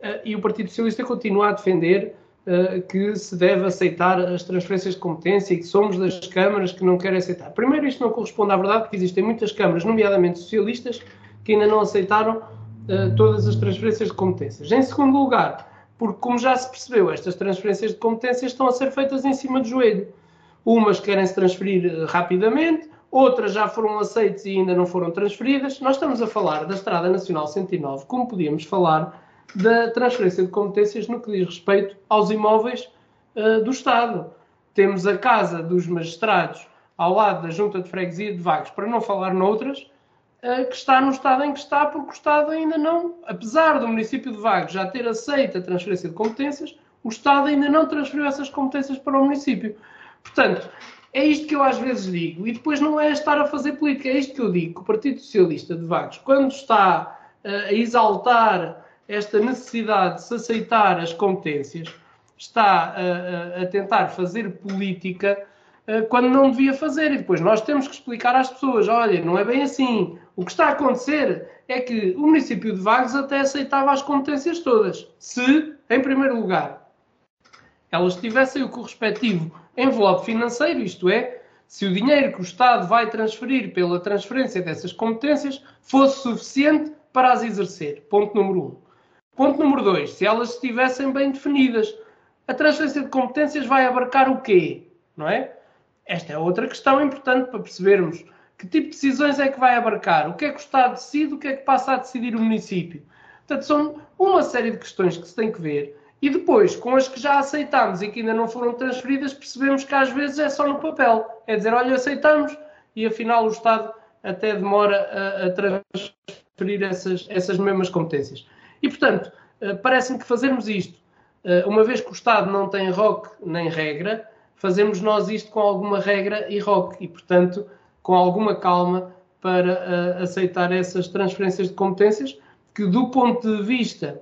Uh, e o Partido Socialista continua a defender eh, que se deve aceitar as transferências de competência e que somos das câmaras que não querem aceitar. Primeiro, isto não corresponde à verdade, porque existem muitas câmaras, nomeadamente socialistas, que ainda não aceitaram uh, todas as transferências de competências. Em segundo lugar, porque, como já se percebeu, estas transferências de competências estão a ser feitas em cima do joelho. Umas querem se transferir uh, rapidamente, outras já foram aceitas e ainda não foram transferidas. Nós estamos a falar da Estrada Nacional 109, como podíamos falar da transferência de competências no que diz respeito aos imóveis uh, do Estado. Temos a Casa dos Magistrados ao lado da Junta de Freguesia de Vagos, para não falar noutras, uh, que está no estado em que está, porque o Estado ainda não, apesar do município de Vagos já ter aceito a transferência de competências, o Estado ainda não transferiu essas competências para o município. Portanto, é isto que eu às vezes digo, e depois não é estar a fazer política, é isto que eu digo, que o Partido Socialista de Vagos, quando está uh, a exaltar esta necessidade de se aceitar as competências, está a, a, tentar fazer política uh, quando não devia fazer. E depois nós temos que explicar às pessoas: olha, não é bem assim. O que está a acontecer é que o município de Vagos até aceitava as competências todas, se, em primeiro lugar, elas tivessem o correspectivo envelope financeiro, isto é, se o dinheiro que o Estado vai transferir pela transferência dessas competências fosse suficiente para as exercer. Ponto número um. Ponto número dois, se elas estivessem bem definidas, a transferência de competências vai abarcar o quê? Não é? Esta é outra questão importante para percebermos que tipo de decisões é que vai abarcar, o que é que o Estado decide, o que é que passa a decidir o município. Portanto, são uma série de questões que se tem que ver E depois, com as que já aceitámos e que ainda não foram transferidas, percebemos que às vezes é só no papel. É dizer, olha, aceitamos e afinal o Estado até demora a, a transferir essas, essas mesmas competências. E, portanto, uh, parece-me que fazermos isto, uh, uma vez que o Estado não tem ROC nem regra, fazemos nós isto com alguma regra e ROC. E, portanto, com alguma calma para uh, aceitar essas transferências de competências que, do ponto de vista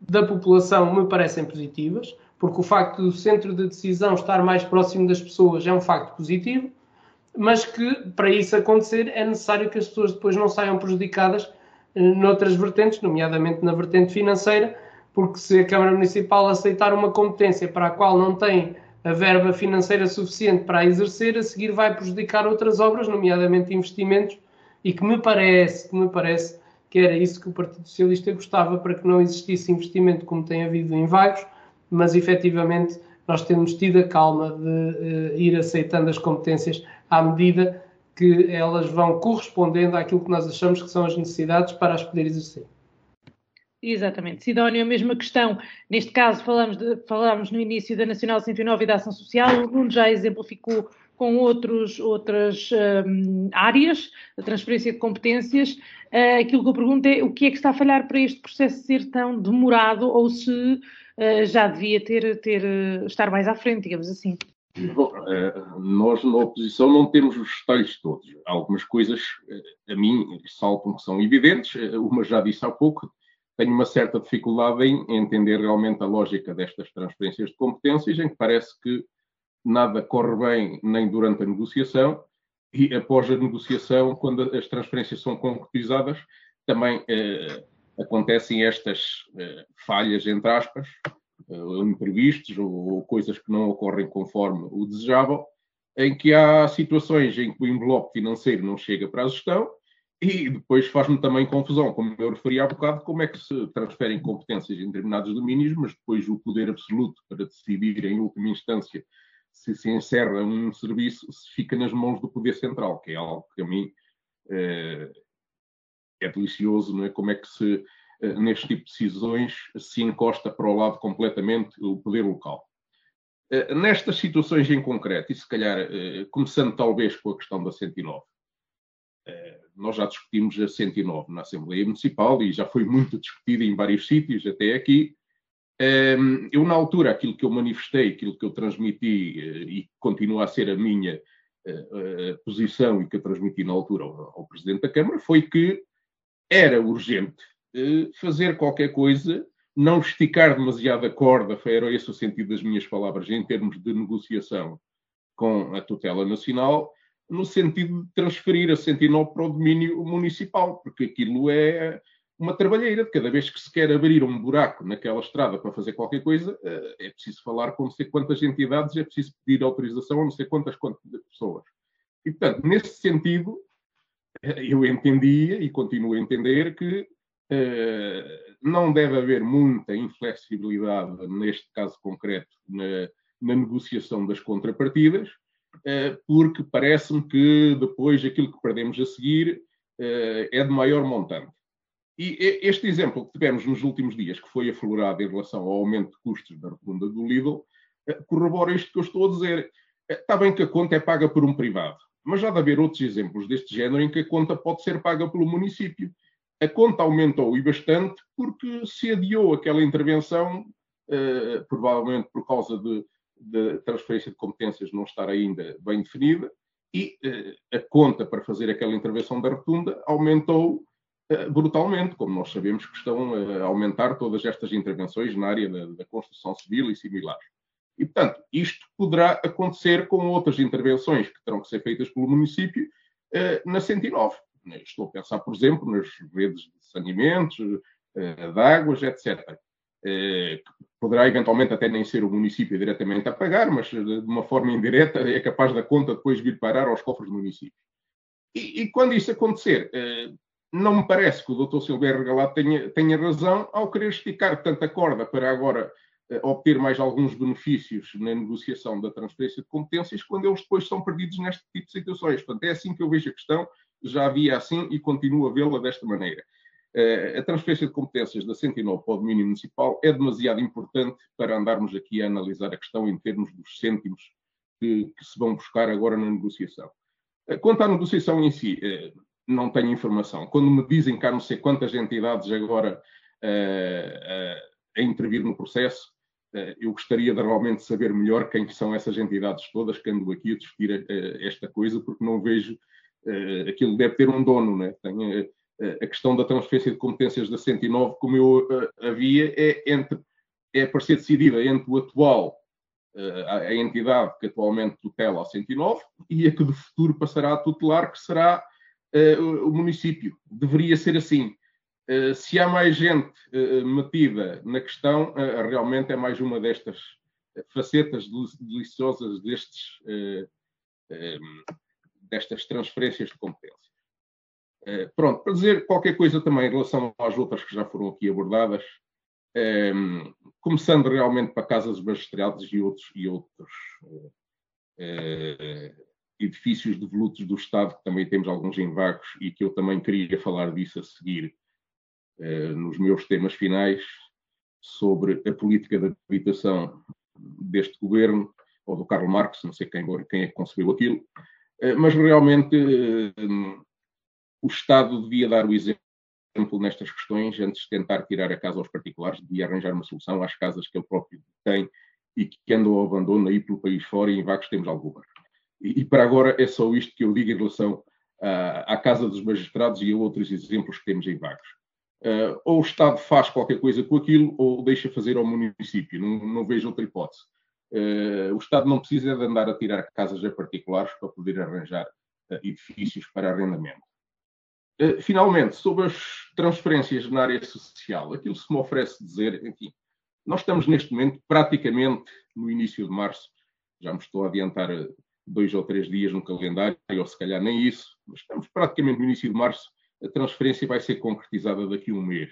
da população, me parecem positivas, porque o facto do centro de decisão estar mais próximo das pessoas é um facto positivo, mas que, para isso acontecer, é necessário que as pessoas depois não saiam prejudicadas noutras vertentes, nomeadamente na vertente financeira, porque se a Câmara Municipal aceitar uma competência para a qual não tem a verba financeira suficiente para a exercer, a seguir vai prejudicar outras obras, nomeadamente investimentos, e que me parece, que me parece que era isso que o Partido Socialista gostava para que não existisse investimento como tem havido em vários, mas efetivamente nós temos tido a calma de uh, ir aceitando as competências à medida que elas vão correspondendo àquilo que nós achamos que são as necessidades para as poder exercer. Exatamente. Sidónio, a mesma questão. Neste caso, falamos, de, falamos no início da Nacional 109 e da Ação Social. O Nuno já exemplificou com outros, outras um, áreas, a transferência de competências. Uh, aquilo que eu pergunto é o que é que está a falhar para este processo ser tão demorado ou se uh, já devia ter, ter, uh, estar mais à frente, digamos assim. Bom, nós na oposição não temos os detalhes todos. Algumas coisas a mim saltam que são evidentes, uma já disse há pouco, tenho uma certa dificuldade em entender realmente a lógica destas transferências de competências, em que parece que nada corre bem nem durante a negociação e após a negociação, quando as transferências são concretizadas, também eh, acontecem estas eh, falhas, entre aspas, eh, imprevistos ou, ou coisas que não ocorrem conforme o desejável, em que há situações em que o envelope financeiro não chega para a gestão e depois faz-me também confusão, como eu referi há bocado, como é que se transferem competências em determinados domínios, mas depois o poder absoluto para decidir em última instância se se encerra um serviço, se fica nas mãos do poder central, que é algo que a mim é, é delicioso, não é? Como é que se, eh, neste tipo de decisões, se encosta para o lado completamente o poder local. Eh, nestas situações em concreto, e se calhar começando talvez com a questão da 109, nós já discutimos a 109 na Assembleia Municipal e já foi muito discutida em vários sítios até aqui. Eu, na altura, aquilo que eu manifestei, aquilo que eu transmiti eh, e continua a ser a minha eh, eh, posição e que eu transmiti na altura ao, Presidente da Câmara, foi que era urgente fazer qualquer coisa, não esticar demasiado a corda, era esse o sentido das minhas palavras, em termos de negociação com a tutela nacional, no sentido de transferir a 109 para o domínio municipal, porque aquilo é uma trabalheira. Cada vez que se quer abrir um buraco naquela estrada para fazer qualquer coisa, eh, é preciso falar com não sei quantas entidades, é preciso pedir autorização a não sei quantas, quantas pessoas. E, portanto, nesse sentido, eh, eu entendia e continuo a entender que não deve haver muita inflexibilidade, neste caso concreto, na, na negociação das contrapartidas, uh, porque parece-me que depois aquilo que perdemos a seguir uh, é de maior montante. E este exemplo que tivemos nos últimos dias, que foi aflorado em relação ao aumento de custos da rotunda do Lidl, eh, corrobora isto que eu estou a dizer. Eh, está bem que a conta é paga por um privado, mas já de haver outros exemplos deste género em que a conta pode ser paga pelo município. A conta aumentou e bastante porque se adiou aquela intervenção, eh, provavelmente por causa de, transferência de competências não estar ainda bem definida, e a conta para fazer aquela intervenção da rotunda aumentou eh, brutalmente, como nós sabemos que estão a aumentar todas estas intervenções na área da, da construção civil e similares. E, portanto, isto poderá acontecer com outras intervenções que terão que ser feitas pelo município na 109. Estou a pensar, por exemplo, nas redes de saneamentos, eh, de águas, etc. Eh, poderá eventualmente até nem ser o município diretamente a pagar, mas de uma forma indireta é capaz da conta depois vir parar aos cofres do município. E, e quando isso acontecer, eh, não me parece que o Dr. Silvério Regalado tenha, tenha razão ao querer esticar tanta corda para agora obter mais alguns benefícios na negociação da transferência de competências, quando eles depois são perdidos neste tipo de situações. Portanto, é assim que eu vejo a questão, já havia assim e continuo a vê-la desta maneira. a transferência de competências da 109 para o domínio municipal é demasiado importante para andarmos aqui a analisar a questão em termos dos cêntimos que, que se vão buscar agora na negociação. Quanto à negociação em si, não tenho informação. Quando me dizem que há não sei quantas entidades agora a intervir no processo, eu gostaria de realmente saber melhor quem são essas entidades todas que ando aqui a discutir esta coisa, porque não vejo. Aquilo deve ter um dono, né? Tem, a questão da transferência de competências da 109, como eu havia, é, entre, é para ser decidida entre o atual, a entidade que atualmente tutela a 109 e a que de futuro passará a tutelar, que será o município. Deveria ser assim. Se há mais gente metida na questão, realmente é mais uma destas facetas deliciosas destes, destas transferências de competências. Eh, pronto, para dizer qualquer coisa também em relação às outras que já foram aqui abordadas, ehm, começando realmente para casas magistrados e outros, e outros uh, edifícios devolutos do Estado, que também temos alguns em vagos e que eu também queria falar disso a seguir uh, nos meus temas finais sobre a política de habitação deste governo, ou do Karl Marx, não sei quem, quem é que concebeu aquilo, mas realmente o Estado devia dar o exemplo nestas questões antes de tentar tirar a casa aos particulares, devia arranjar uma solução às casas que ele próprio tem e que andam ao abandono aí pelo país fora e em vagos temos algumas. E, e, para agora é só isto que eu digo em relação à, à Casa dos Magistrados e a outros exemplos que temos em vagos. Uh, ou o Estado faz qualquer coisa com aquilo ou deixa fazer ao município, não, não vejo outra hipótese. Uh, o Estado não precisa de andar a tirar casas a particulares para poder arranjar uh, edifícios para arrendamento. Eh, finalmente, sobre as transferências na área social, aquilo se me oferece dizer, enfim, nós estamos neste momento praticamente no início de março, já me estou a adiantar dois ou três dias no calendário, ou se calhar nem isso, mas estamos praticamente no início de março, a transferência vai ser concretizada daqui a um mês.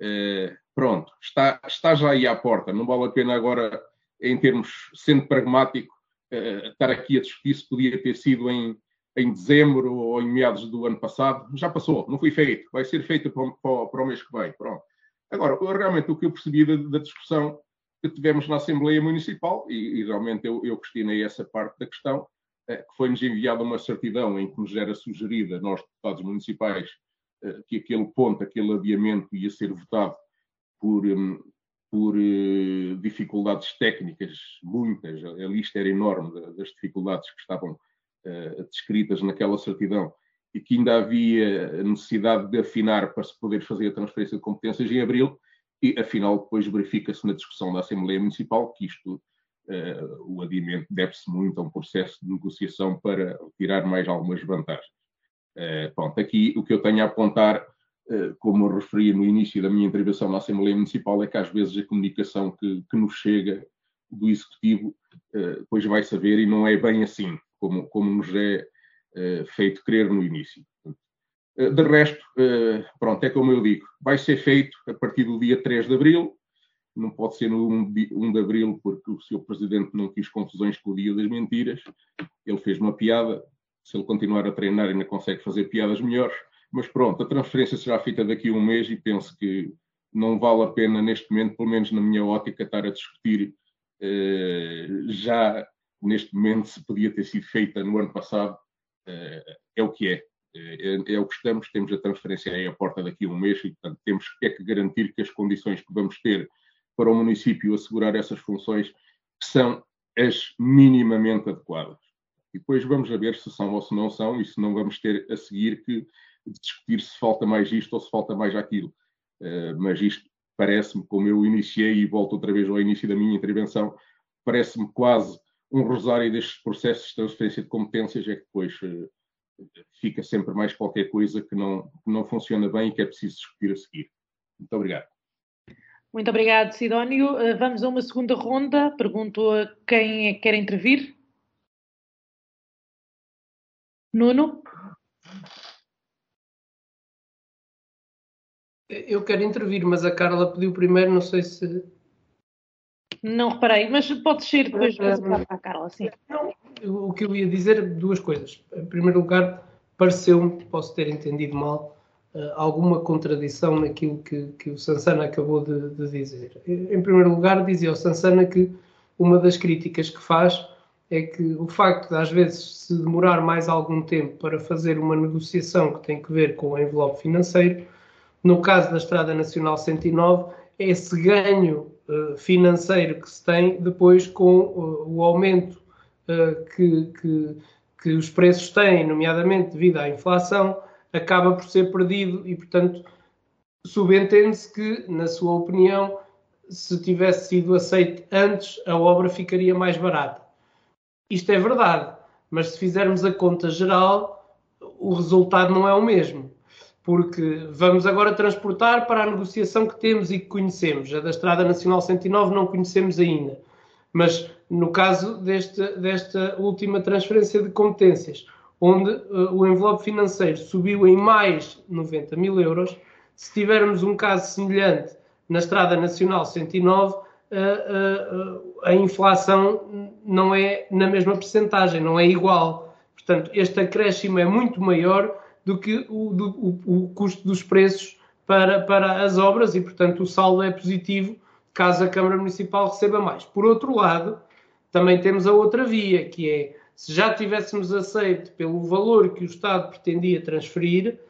Uh, pronto, está, está já aí à porta, não vale a pena agora, em termos, sendo pragmático, uh, estar aqui a discutir se podia ter sido em em dezembro ou em meados do ano passado, já passou, não foi feito, vai ser feito para, para, para o mês que vem. Pronto. Agora, realmente o que eu percebi da, da discussão que tivemos na Assembleia Municipal, e, e realmente eu, eu, questionei essa parte da questão, é, que foi-nos enviada uma certidão em que nos era sugerida, nós deputados municipais, é, que aquele ponto, aquele adiamento ia ser votado por, um, por uh, dificuldades técnicas, muitas, a lista era enorme das dificuldades que estavam uh, descritas naquela certidão e que ainda havia necessidade de afinar para se poder fazer a transferência de competências em abril, e afinal depois verifica-se na discussão da Assembleia Municipal que isto, uh, o adiamento deve-se muito a um processo de negociação para tirar mais algumas vantagens. Uh, pronto, aqui o que eu tenho a apontar, como eu referi no início da minha intervenção na Assembleia Municipal, é que às vezes a comunicação que, que nos chega do Executivo depois vai saber e não é bem assim como, como nos é uh, feito crer no início. De resto, pronto, é como eu digo, vai ser feito a partir do dia 3 de abril, não pode ser no 1 de, 1 de abril, porque o seu presidente não quis confusões com o dia das mentiras, ele fez uma piada, se ele continuar a treinar ainda consegue fazer piadas melhores, mas pronto, a transferência será feita daqui a um mês e penso que não vale a pena neste momento, pelo menos na minha ótica, estar a discutir já neste momento, se podia ter sido feita no ano passado, eh, é o que é. É, é o que estamos, temos a transferência aí à porta daqui a um mês e, portanto, temos é que garantir que as condições que vamos ter para o município assegurar essas funções são as minimamente adequadas. E depois vamos a ver se são ou se não são, e se não vamos ter a seguir que discutir se falta mais isto ou se falta mais aquilo. Uh, mas isto parece-me, como eu iniciei e volto outra vez ao início da minha intervenção, parece-me quase um rosário destes processos de transferência de competências é que depois uh, fica sempre mais qualquer coisa que não, que não funciona bem e que é preciso discutir a seguir. Muito obrigado. Muito obrigado, Sidónio. Uh, vamos a uma segunda ronda. Pergunto a quem é que quer intervir. Nuno? Eu quero intervir, mas a Carla pediu primeiro, não sei se não reparei, mas pode ser depois para a Carla, sim. Não, o que eu ia dizer, duas coisas. Em primeiro lugar, pareceu-me, posso ter entendido mal, alguma contradição naquilo que, que o Sansana acabou de, de, dizer. Em primeiro lugar, dizia o Sansana que uma das críticas que faz é que o facto de, às vezes, se demorar mais algum tempo para fazer uma negociação que tem que ver com o envelope financeiro, no caso da Estrada Nacional 109, é esse ganho uh, financeiro que se tem depois com uh, o aumento uh, que, que, que os preços têm, nomeadamente devido à inflação, acaba por ser perdido e, portanto, subentende-se que, na sua opinião, se tivesse sido aceito antes, a obra ficaria mais barata. Isto é verdade, mas se fizermos a conta geral, o resultado não é o mesmo. Porque vamos agora transportar para a negociação que temos e que conhecemos. A da Estrada Nacional 109 não conhecemos ainda. Mas no caso desta, desta última transferência de competências, onde uh, o envelope financeiro subiu em mais 90 mil euros, se tivermos um caso semelhante na Estrada Nacional 109, a, a, a inflação não é na mesma percentagem, não é igual. Portanto, este acréscimo é muito maior do que o, do, o, o custo dos preços para, para as obras e, portanto, o saldo é positivo caso a Câmara Municipal receba mais. Por outro lado, também temos a outra via, que é se já tivéssemos aceito pelo valor que o Estado pretendia transferir,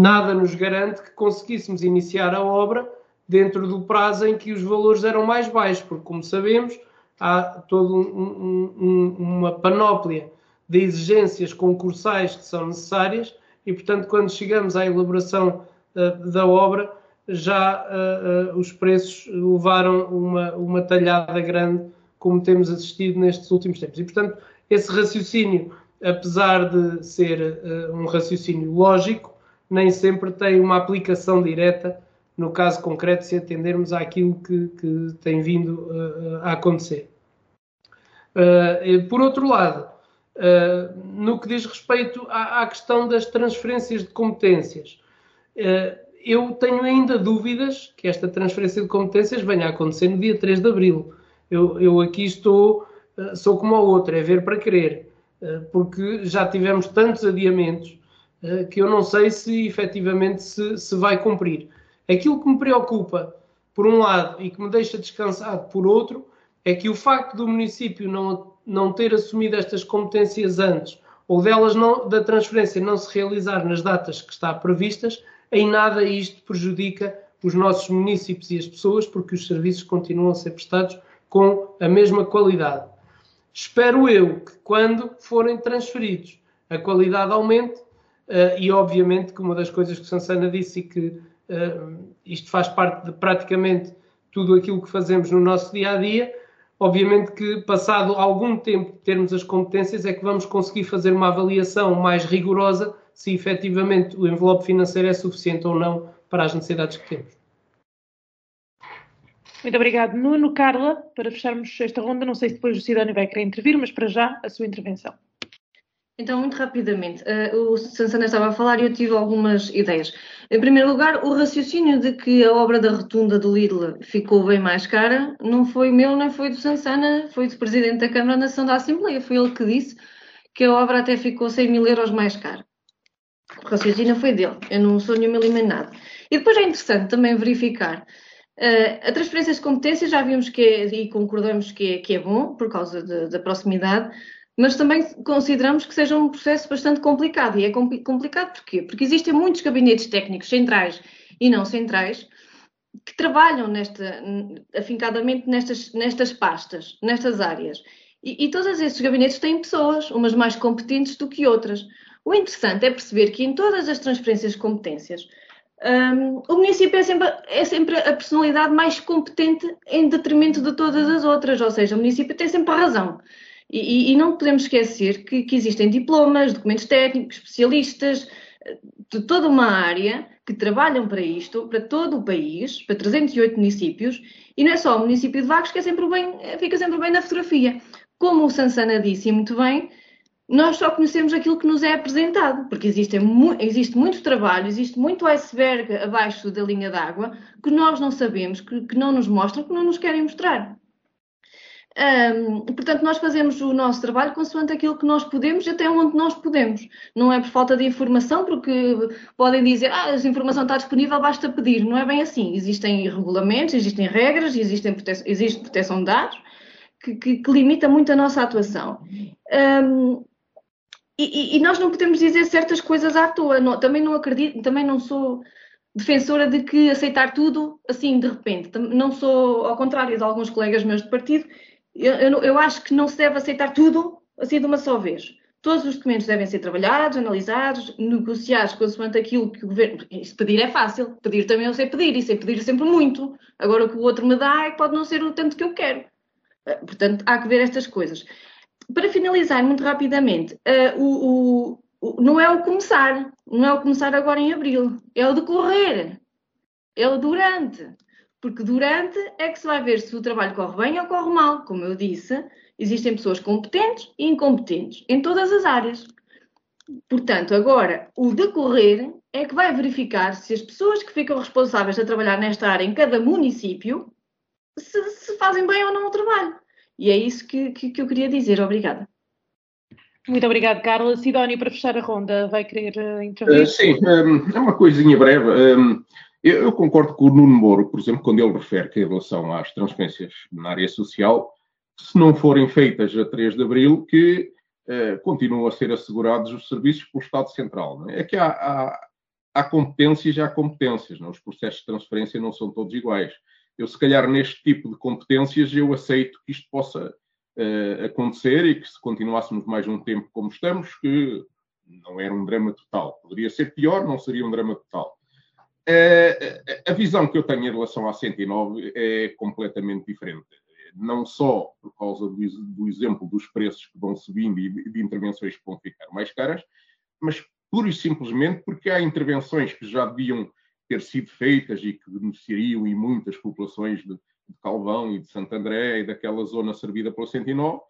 nada nos garante que conseguíssemos iniciar a obra dentro do prazo em que os valores eram mais baixos, porque, como sabemos, há toda um, um, uma panóplia de exigências concursais que são necessárias e, portanto, quando chegamos à elaboração uh, da obra, já uh, os preços levaram uma, uma talhada grande, como temos assistido nestes últimos tempos. E, portanto, esse raciocínio, apesar de ser um raciocínio lógico, nem sempre tem uma aplicação direta no caso concreto, se atendermos àquilo que, que tem vindo uh, a acontecer. Uh, por outro lado, uh, no que diz respeito à, à, questão das transferências de competências, eu tenho ainda dúvidas que esta transferência de competências venha a acontecer no dia 3 de abril. Eu, eu aqui estou, sou como o outro, é ver para querer, porque já tivemos tantos adiamentos que eu não sei se efetivamente se, se vai cumprir. Aquilo que me preocupa, por um lado, e que me deixa descansado por outro, é que o facto do município não, não ter assumido estas competências antes, ou delas não, da transferência não se realizar nas datas que está previstas, em nada isto prejudica os nossos municípios e as pessoas, porque os serviços continuam a ser prestados com a mesma qualidade. Espero eu que quando forem transferidos a qualidade aumente, uh, e obviamente que uma das coisas que Sansana disse e que Uh, isto faz parte de praticamente tudo aquilo que fazemos no nosso dia a dia. Obviamente que, passado algum tempo de termos as competências, é que vamos conseguir fazer uma avaliação mais rigorosa se efetivamente o envelope financeiro é suficiente ou não para as necessidades que temos. Muito obrigado, Nuno. Carla, para fecharmos esta ronda, não sei se depois o Sidónio vai querer intervir, mas para já a sua intervenção. Então, muito rapidamente, uh, o Sansana estava a falar e eu tive algumas ideias. Em primeiro lugar, o raciocínio de que a obra da rotunda do Lidl ficou bem mais cara não foi meu, nem foi do Sansana, foi do Presidente da Câmara da Nação da Assembleia. Foi ele que disse que a obra até ficou 100 mil euros mais cara. O raciocínio foi dele, eu não sou nenhuma eliminada. E depois é interessante também verificar Uh, a transferência de competências já vimos que é, e concordamos que é, que é bom, por causa de, da proximidade, mas também consideramos que seja um processo bastante complicado. E é complicado porquê? Porque existem muitos gabinetes técnicos centrais e não centrais que trabalham nesta, afincadamente nestas, nestas pastas, nestas áreas. E, e todos esses gabinetes têm pessoas, umas mais competentes do que outras. O interessante é perceber que em todas as transferências de competências, um, o município é sempre, é sempre, a personalidade mais competente em detrimento de todas as outras, ou seja, o município tem sempre a razão. E, e não podemos esquecer que, que, existem diplomas, documentos técnicos, especialistas de toda uma área que trabalham para isto, para todo o país, para 308 municípios, e não é só o município de Vagos que é sempre bem, fica sempre bem na fotografia. Como o Sansana disse muito bem, nós só conhecemos aquilo que nos é apresentado, porque existe, existe muito trabalho, existe muito iceberg abaixo da linha d'água que nós não sabemos, que, que não nos mostram, que não nos querem mostrar. Um, portanto, nós fazemos o nosso trabalho consoante aquilo que nós podemos e até onde nós podemos. Não é por falta de informação, porque podem dizer, ah, a informação está disponível, basta pedir. Não é bem assim. Existem regulamentos, existem regras, existem prote existe proteção de dados que, que, que, limita muito a nossa atuação. Um, e, e, nós não podemos dizer certas coisas à toa. Não, também não acredito, também não sou defensora de que aceitar tudo assim de repente. Não sou, ao contrário de alguns colegas meus de partido, eu, eu, eu, acho que não se deve aceitar tudo assim de uma só vez. Todos os documentos devem ser trabalhados, analisados, negociados consoante aquilo que o governo. Isso pedir é fácil, pedir também eu sei pedir, e sei pedir sempre muito. Agora o que o outro me dá é pode não ser o tanto que eu quero. Eh, portanto, há que ver estas coisas. Para finalizar, muito rapidamente, uh, o, o, o, não é o começar, não é o começar agora em abril, é o decorrer, é o durante. Porque durante é que se vai ver se o trabalho corre bem ou corre mal. Como eu disse, existem pessoas competentes e incompetentes em todas as áreas. Portanto, agora, o decorrer é que vai verificar se as pessoas que ficam responsáveis a trabalhar nesta área em cada município se, se fazem bem ou não o trabalho. E é isso que, que, que eu queria dizer. Obrigada. Muito obrigada, Carla. Sidónia, para fechar a ronda, vai querer uh, intervir? Uh, sim, um, é uma coisinha breve. Um, eu, eu, concordo com o Nuno Moro, por exemplo, quando ele refere que em relação às transferências na área social, se não forem feitas a 3 de abril, que uh, continuam a ser assegurados os serviços pelo Estado Central. É? é? que há, há, há competências e há competências. Não? Os processos de transferência não são todos iguais. Eu, se calhar, neste tipo de competências, eu aceito que isto possa uh, acontecer e que se continuássemos mais um tempo como estamos, que não era um drama total. Poderia ser pior, não seria um drama total. Uh, a visão que eu tenho em relação à 109 é completamente diferente. Não só por causa do, do exemplo dos preços que vão subindo e de, intervenções que vão ficar mais caras, mas pura e simplesmente porque há intervenções que já deviam ter sido feitas e que beneficiariam em muitas populações de, de Calvão e de Santo André e daquela zona servida pelo 109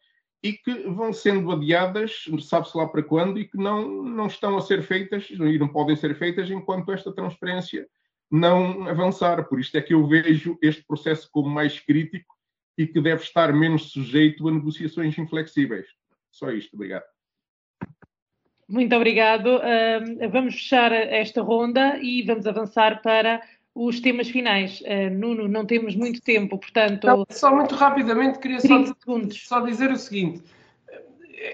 e que vão sendo adiadas, sabe-se lá para quando, e que não, não estão a ser feitas e não podem ser feitas enquanto esta transferência não avançar. Por isto é que eu vejo este processo como mais crítico e que deve estar menos sujeito a negociações inflexíveis. Só isto, obrigado. Muito obrigado. Vamos fechar esta ronda e vamos avançar para os temas finais. Uh, Nuno, não temos muito tempo, portanto. Não, só muito rapidamente, queria só dizer, só dizer, o seguinte: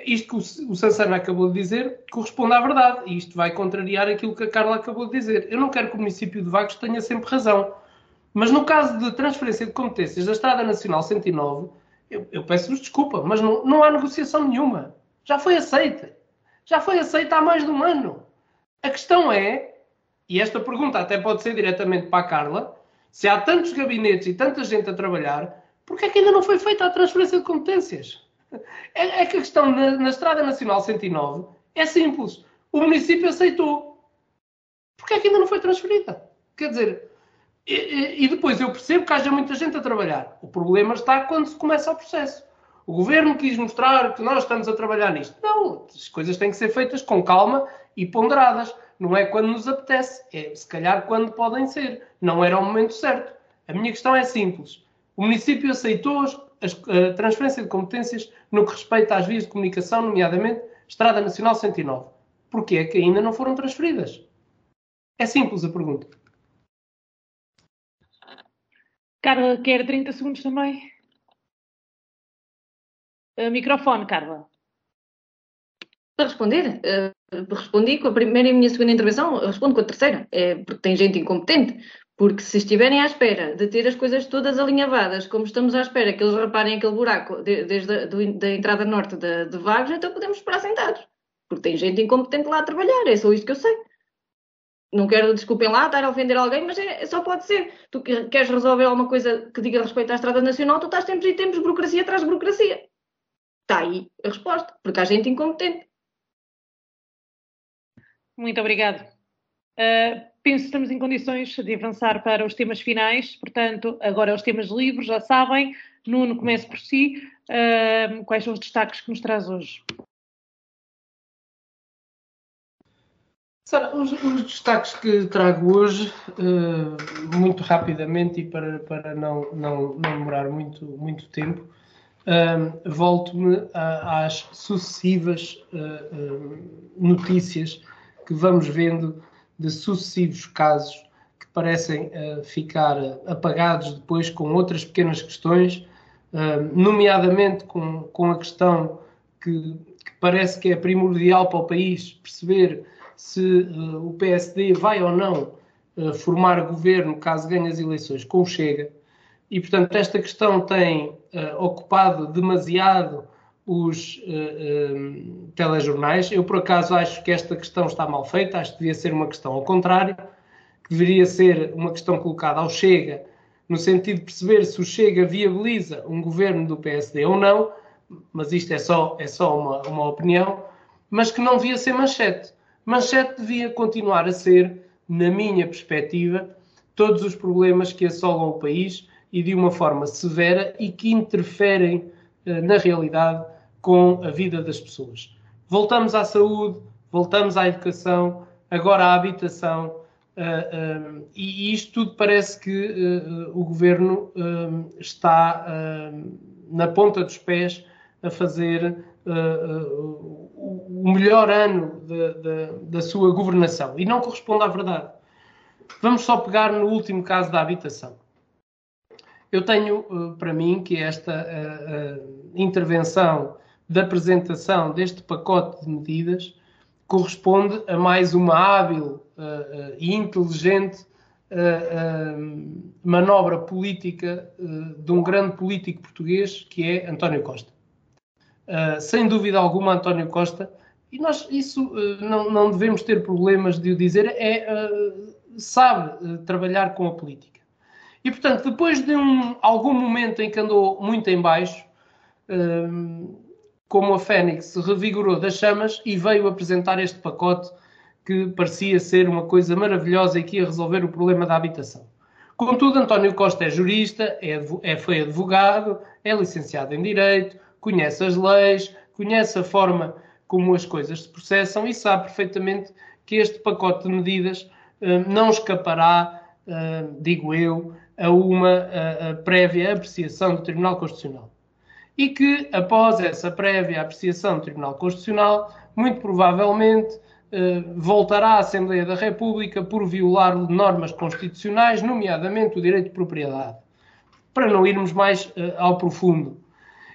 isto que o, o Sansana acabou de dizer corresponde à verdade, e isto vai contrariar aquilo que a Carla acabou de dizer. Eu não quero que o município de Vagos tenha sempre razão, mas no caso de transferência de competências da Estrada Nacional 109, eu, eu peço-vos desculpa, mas não, não há negociação nenhuma. Já foi aceita. Já foi aceita há mais de um ano. A questão é e esta pergunta até pode ser diretamente para a Carla, se há tantos gabinetes e tanta gente a trabalhar, porquê é que ainda não foi feita a transferência de competências? É, é que a questão na, na, Estrada Nacional 109 é simples. O município aceitou. Porquê é que ainda não foi transferida? Quer dizer, e, e depois eu percebo que haja muita gente a trabalhar. O problema está quando se começa o processo. O governo quis mostrar que nós estamos a trabalhar nisto. Não, as coisas têm que ser feitas com calma e ponderadas. Não é quando nos apetece, é se calhar quando podem ser. Não era o momento certo. A minha questão é simples. O município aceitou a transferência de competências no que respeita às vias de comunicação, nomeadamente Estrada Nacional 109. Porquê é que ainda não foram transferidas? É simples a pergunta. Carla, quer 30 segundos também? Uh, microfone, Carla. Para responder, uh, respondi com a primeira e a minha segunda intervenção, respondo com a terceira. É porque tem gente incompetente. Porque se estiverem à espera de ter as coisas todas alinhavadas, como estamos à espera que eles reparem aquele buraco de, desde a do, da entrada norte de, de Vagos, então podemos esperar sentados. Porque tem gente incompetente lá a trabalhar, é só isto que eu sei. Não quero, desculpem lá, estar a ofender alguém, mas é, só pode ser. Tu queres resolver alguma coisa que diga respeito à Estrada Nacional, tu estás tempos e tempos burocracia atrás de burocracia. Está aí a resposta, porque há gente incompetente. Muito obrigado. Uh, penso que estamos em condições de avançar para os temas finais, portanto, agora os temas livres, já sabem. Nuno, comece por si. Uh, quais são os destaques que nos traz hoje? Sara, os, os, destaques que trago hoje, uh, muito rapidamente e para, para não, não, não demorar muito, muito tempo, uh, volto-me às sucessivas uh, notícias que vamos vendo de sucessivos casos que parecem ficar apagados depois com outras pequenas questões, nomeadamente com, com a questão que, que, parece que é primordial para o país perceber se o PSD vai ou não formar governo caso ganhe as eleições com o Chega. E, portanto, esta questão tem uh, ocupado demasiado os uh, telejornais. Eu, por acaso, acho que esta questão está mal feita, acho que devia ser uma questão ao contrário, que deveria ser uma questão colocada ao Chega, no sentido de perceber se o Chega viabiliza um governo do PSD ou não, mas isto é só, é só uma, uma opinião, mas que não devia ser manchete. Manchete devia continuar a ser, na minha perspectiva, todos os problemas que assolam o país e de uma forma severa e que interferem eh, na realidade com a vida das pessoas. Voltamos à saúde, voltamos à educação, agora à habitação, uh, e isto tudo parece que uh, o governo está na ponta dos pés a fazer o melhor ano de, de, da sua governação e não corresponde à verdade. Vamos só pegar no último caso da habitação. Eu tenho para mim que esta intervenção da apresentação deste pacote de medidas corresponde a mais uma hábil e inteligente manobra política de um grande político português que é António Costa. sem dúvida alguma, António Costa, e nós isso não, não devemos ter problemas de o dizer, é, sabe trabalhar com a política. E, portanto, depois de um, algum momento em que andou muito em baixo, como a Fênix se revigorou das chamas e veio apresentar este pacote que parecia ser uma coisa maravilhosa e que ia resolver o problema da habitação. Contudo, António Costa é jurista, é, é, foi advogado, é licenciado em Direito, conhece as leis, conhece a forma como as coisas se processam e sabe perfeitamente que este pacote de medidas uh, não escapará, uh, digo eu, a uma a, a prévia apreciação do Tribunal Constitucional. E que, após essa prévia apreciação do Tribunal Constitucional, muito provavelmente eh, voltará à Assembleia da República por violar normas constitucionais, nomeadamente o direito de propriedade, para não irmos mais eh, ao profundo.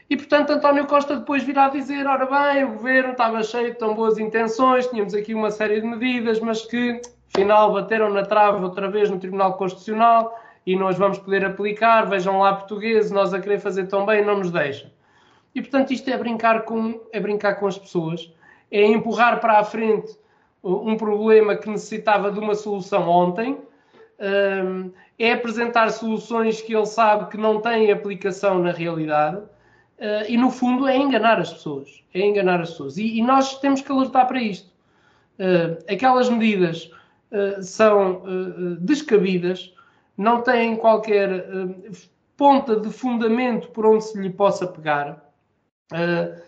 E, portanto, António Costa depois virá dizer: ora bem, o governo estava cheio de tão boas intenções, tínhamos aqui uma série de medidas, mas que, afinal, bateram na trave outra vez no Tribunal Constitucional e nós vamos poder aplicar, vejam lá português, nós a querer fazer tão bem, não nos deixa. E portanto isto é brincar com, é brincar com as pessoas, é empurrar para a frente um problema que necessitava de uma solução ontem, é apresentar soluções que ele sabe que não têm aplicação na realidade hum, e no fundo é enganar as pessoas, é enganar as pessoas. E, nós temos que alertar para isto. Hum, aquelas medidas são descabidas, não têm qualquer uh, ponta de fundamento por onde se lhe possa pegar. Uh,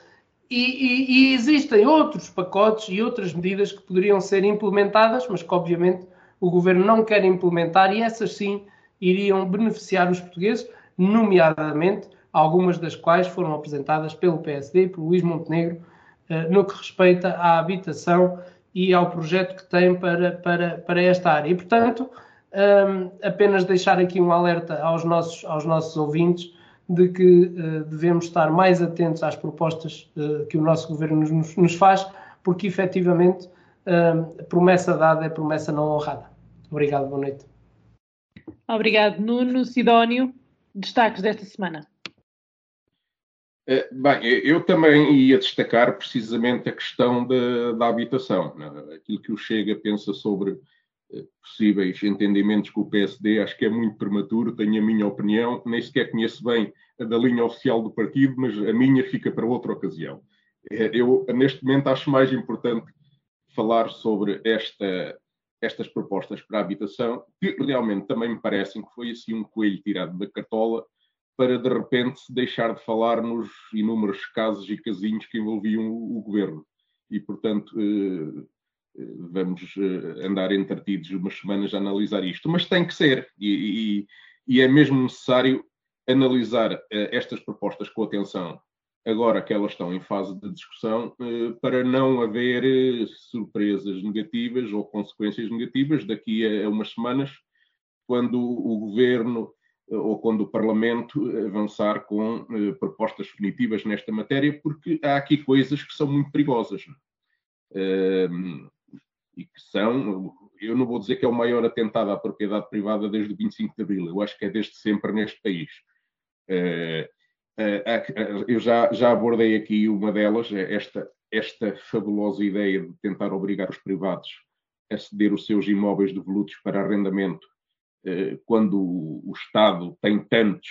e, e, e, existem outros pacotes e outras medidas que poderiam ser implementadas, mas que obviamente o governo não quer implementar e essas sim iriam beneficiar os portugueses, nomeadamente algumas das quais foram apresentadas pelo PSD por Luís Montenegro uh, no que respeita à habitação e ao projeto que tem para, para, para esta área. E, portanto, um, apenas deixar aqui um alerta aos nossos, aos nossos ouvintes de que uh, devemos estar mais atentos às propostas uh, que o nosso governo nos, nos faz, porque efetivamente uh, promessa dada é promessa não honrada. Obrigado, boa noite. Obrigado, Nuno. Sidónio, destaques desta semana. Eh, bem, eu também ia destacar precisamente a questão da, da habitação, né? aquilo que o Chega pensa sobre possíveis entendimentos com o PSD, acho que é muito prematuro, tenho a minha opinião, nem sequer conheço bem a da linha oficial do partido, mas a minha fica para outra ocasião. É, eu, neste momento, acho mais importante falar sobre esta, estas propostas para a habitação, que realmente também me parecem que foi assim um coelho tirado da cartola, para de repente deixar de falar nos inúmeros casos e casinhos que envolviam o, o governo. E, portanto, eh, vamos eh, andar entretidos umas semanas a analisar isto, mas tem que ser, e, e, e é mesmo necessário analisar estas propostas com atenção agora que elas estão em fase de discussão, para não haver surpresas negativas ou consequências negativas daqui a umas semanas, quando o governo ou quando o Parlamento avançar com propostas definitivas nesta matéria, porque há aqui coisas que são muito perigosas. E que são, eu não vou dizer que é o maior atentado à propriedade privada desde o 25 de Abril, eu acho que é desde sempre neste país. Eu já, já abordei aqui uma delas, esta, esta fabulosa ideia de tentar obrigar os privados a ceder os seus imóveis devolutos para arrendamento eh, quando o Estado tem tantos,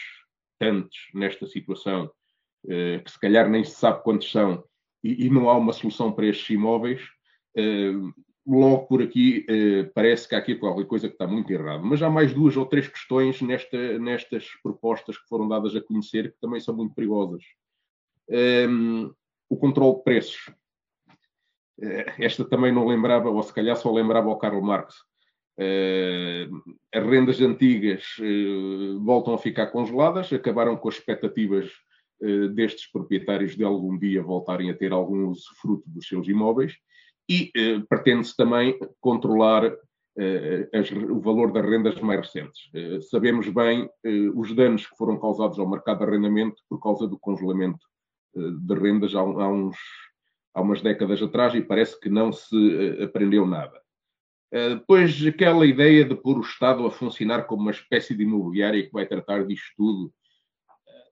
tantos nesta situação, eh, que se calhar nem se sabe quantos são, e, não há uma solução para estes imóveis, eh, logo por aqui parece que há aqui qualquer coisa que está muito errada. Mas há mais duas ou três questões nesta, nestas propostas que foram dadas a conhecer que também são muito perigosas. o controle de preços. Esta também não lembrava, ou se calhar só lembrava ao Karl Marx. Uh, as rendas antigas uh, voltam a ficar congeladas, acabaram com as expectativas uh, destes proprietários de algum dia voltarem a ter algum usufruto dos seus imóveis e pretende-se também controlar as, o valor das rendas mais recentes. sabemos bem os danos que foram causados ao mercado de arrendamento por causa do congelamento de rendas há, há, uns, há umas décadas atrás e parece que não se aprendeu nada. Eh, depois, aquela ideia de pôr o Estado a funcionar como uma espécie de imobiliária que vai tratar disto tudo.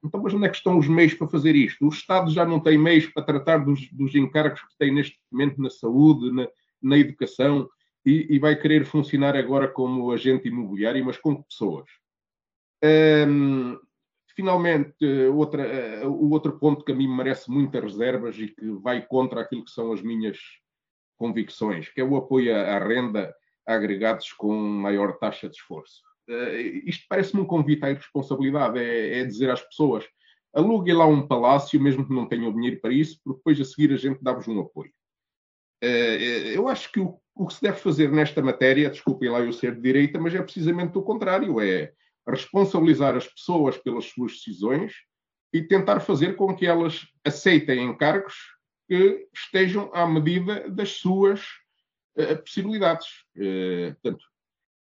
Eh, então, mas onde é que estão os meios para fazer isto? O Estado já não tem meios para tratar dos, dos encargos que tem neste momento na saúde, na, na educação, e, e, vai querer funcionar agora como agente imobiliário, mas com pessoas. Um, finalmente, outra, uh, o outro ponto que a mim merece muitas reservas e que vai contra aquilo que são as minhas convicções, que é o apoio à renda a agregados com maior taxa de esforço. Uh, isto parece-me um convite à irresponsabilidade, é, é dizer às pessoas aluguem lá um palácio, mesmo que não tenham dinheiro para isso, porque depois a seguir a gente dá-vos um apoio. Uh, eu acho que o, o, que se deve fazer nesta matéria, desculpem lá eu ser de direita, mas é precisamente o contrário, é responsabilizar as pessoas pelas suas decisões e tentar fazer com que elas aceitem encargos que estejam à medida das suas possibilidades. Portanto,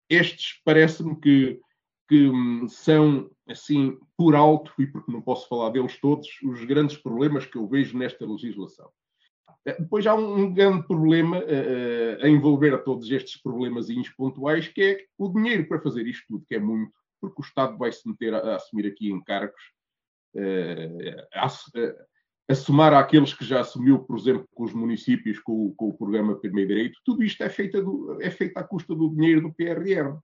estes parece-me que, que um, são, assim, por alto, e porque não posso falar deles todos, os grandes problemas que eu vejo nesta legislação. Uh, depois há um, grande problema a envolver a todos estes problemas pontuais, que é o dinheiro para fazer isto tudo, que é muito, porque o Estado vai se meter a, a assumir aqui encargos a somar àqueles que já assumiu, por exemplo, com os municípios, com, com o programa Primeiro Direito, tudo isto é feito, do, é feito à custa do dinheiro do PRR.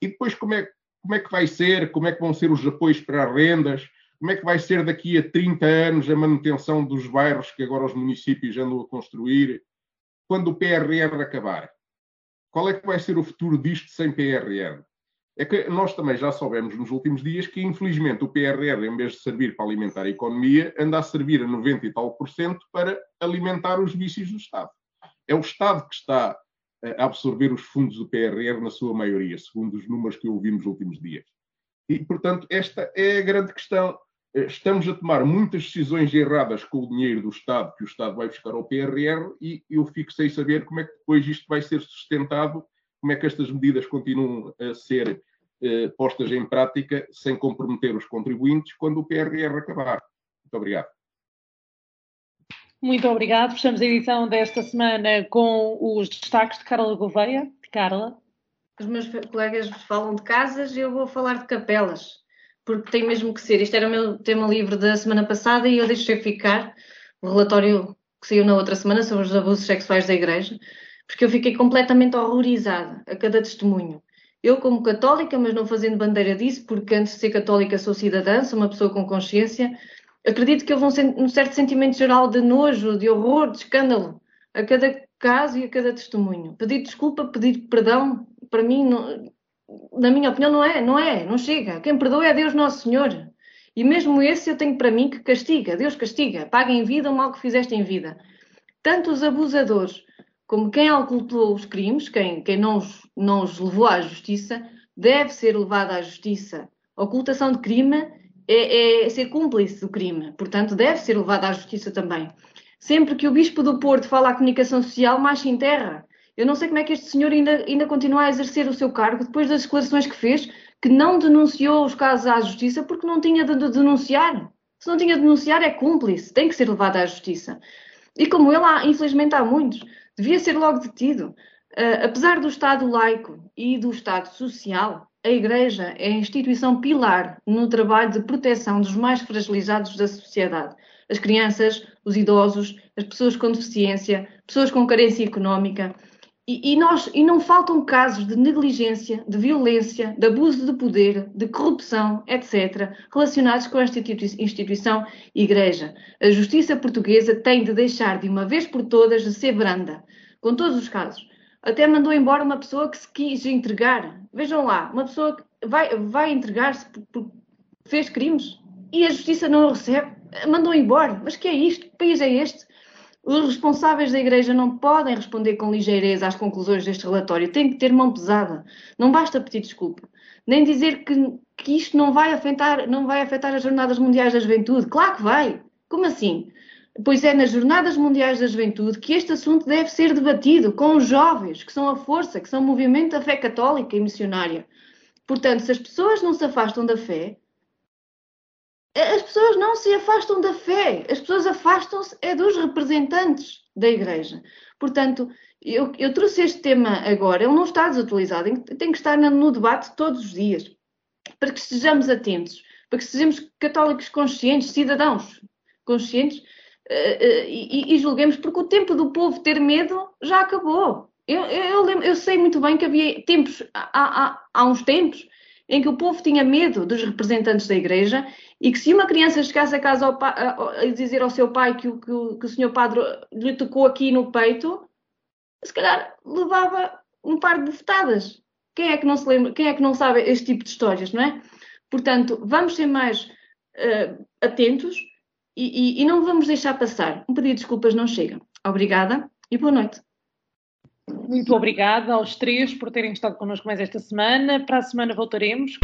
E depois como é, como é que vai ser, como é que vão ser os apoios para as rendas, como é que vai ser daqui a 30 anos a manutenção dos bairros que agora os municípios andam a construir, quando o PRR acabar? Qual é que vai ser o futuro disto sem PRR? É que nós também já soubemos nos últimos dias que, infelizmente, o PRR, em vez de servir para alimentar a economia, anda a servir a 90 e tal por cento para alimentar os vícios do Estado. É o Estado que está a absorver os fundos do PRR na sua maioria, segundo os números que eu ouvi nos últimos dias. E, portanto, esta é a grande questão. Estamos a tomar muitas decisões erradas com o dinheiro do Estado, que o Estado vai buscar ao PRR, e eu fico sem saber como é que depois isto vai ser sustentado como é que estas medidas continuam a ser eh, postas em prática sem comprometer os contribuintes quando o PRR acabar. Muito obrigado. Muito obrigado. Fechamos a edição desta semana com os destaques de Carla Gouveia. Carla. Os meus colegas falam de casas e eu vou falar de capelas, porque tem mesmo que ser. Isto era o meu tema livre da semana passada e eu deixei ficar o relatório que saiu na outra semana sobre os abusos sexuais da Igreja porque eu fiquei completamente horrorizada a cada testemunho. Eu, como católica, mas não fazendo bandeira disso, porque antes de ser católica sou cidadã, sou uma pessoa com consciência, acredito que houve um, um certo sentimento geral de nojo, de horror, de escândalo, a cada caso e a cada testemunho. Pedir desculpa, pedir perdão, para mim, não, na minha opinião, não é, não é, não chega. Quem perdoa é Deus Nosso Senhor. E mesmo esse eu tenho para mim que castiga, Deus castiga, paga em vida o mal que fizeste em vida. Tanto os abusadores como quem ocultou os crimes, quem, quem não, os, não os levou à justiça, deve ser levado à justiça. Ocultação de crime é, é ser cúmplice do crime, portanto deve ser levado à justiça também. Sempre que o Bispo do Porto fala à comunicação social, mais se enterra. Eu não sei como é que este senhor ainda, ainda continua a exercer o seu cargo depois das declarações que fez, que não denunciou os casos à justiça porque não tinha de denunciar. Se não tinha de denunciar, é cúmplice, tem que ser levado à justiça. E como ele, há, infelizmente, há muitos, devia ser logo detido. Uh, apesar do Estado laico e do Estado social, a Igreja é a instituição pilar no trabalho de proteção dos mais fragilizados da sociedade. As crianças, os idosos, as pessoas com deficiência, pessoas com carência económica. E, e, nós, e não faltam casos de negligência, de violência, de abuso de poder, de corrupção, etc., relacionados com esta instituição Igreja. A justiça portuguesa tem de deixar de uma vez por todas de ser branda, com todos os casos. Até mandou embora uma pessoa que se quis entregar. Vejam lá, uma pessoa que vai, vai entregar-se porque fez crimes e a justiça não o recebe. Mandou embora. Mas que é isto? Que país é este? Os responsáveis da Igreja não podem responder com ligeireza às conclusões deste relatório, têm que ter mão pesada. Não basta pedir desculpa, nem dizer que, que isto não vai, afetar, não vai afetar as Jornadas Mundiais da Juventude. Claro que vai! Como assim? Pois é nas Jornadas Mundiais da Juventude que este assunto deve ser debatido com os jovens, que são a força, que são o movimento da fé católica e missionária. Portanto, se as pessoas não se afastam da fé, as pessoas não se afastam da fé, as pessoas afastam-se é dos representantes da Igreja. Portanto, eu, eu, trouxe este tema agora, ele não está desatualizado, tem que estar no debate todos os dias, para que estejamos atentos, para que sejamos católicos conscientes, cidadãos conscientes, uh, uh, e, e, julguemos, porque o tempo do povo ter medo já acabou. Eu, eu, eu, lembro, eu sei muito bem que havia tempos, há, há, há uns tempos, em que o povo tinha medo dos representantes da igreja e que se uma criança chegasse a casa ao a, dizer ao seu pai que o, que, o, que o senhor padre lhe tocou aqui no peito, se calhar levava um par de bufetadas. Quem é que não se lembra, quem é que não sabe este tipo de histórias, não é? Portanto, vamos ser mais uh, atentos e, e, e não vamos deixar passar. Um pedido de desculpas não chega. Obrigada e boa noite. Muito obrigada aos três por terem estado connosco mais esta semana. Para a semana voltaremos.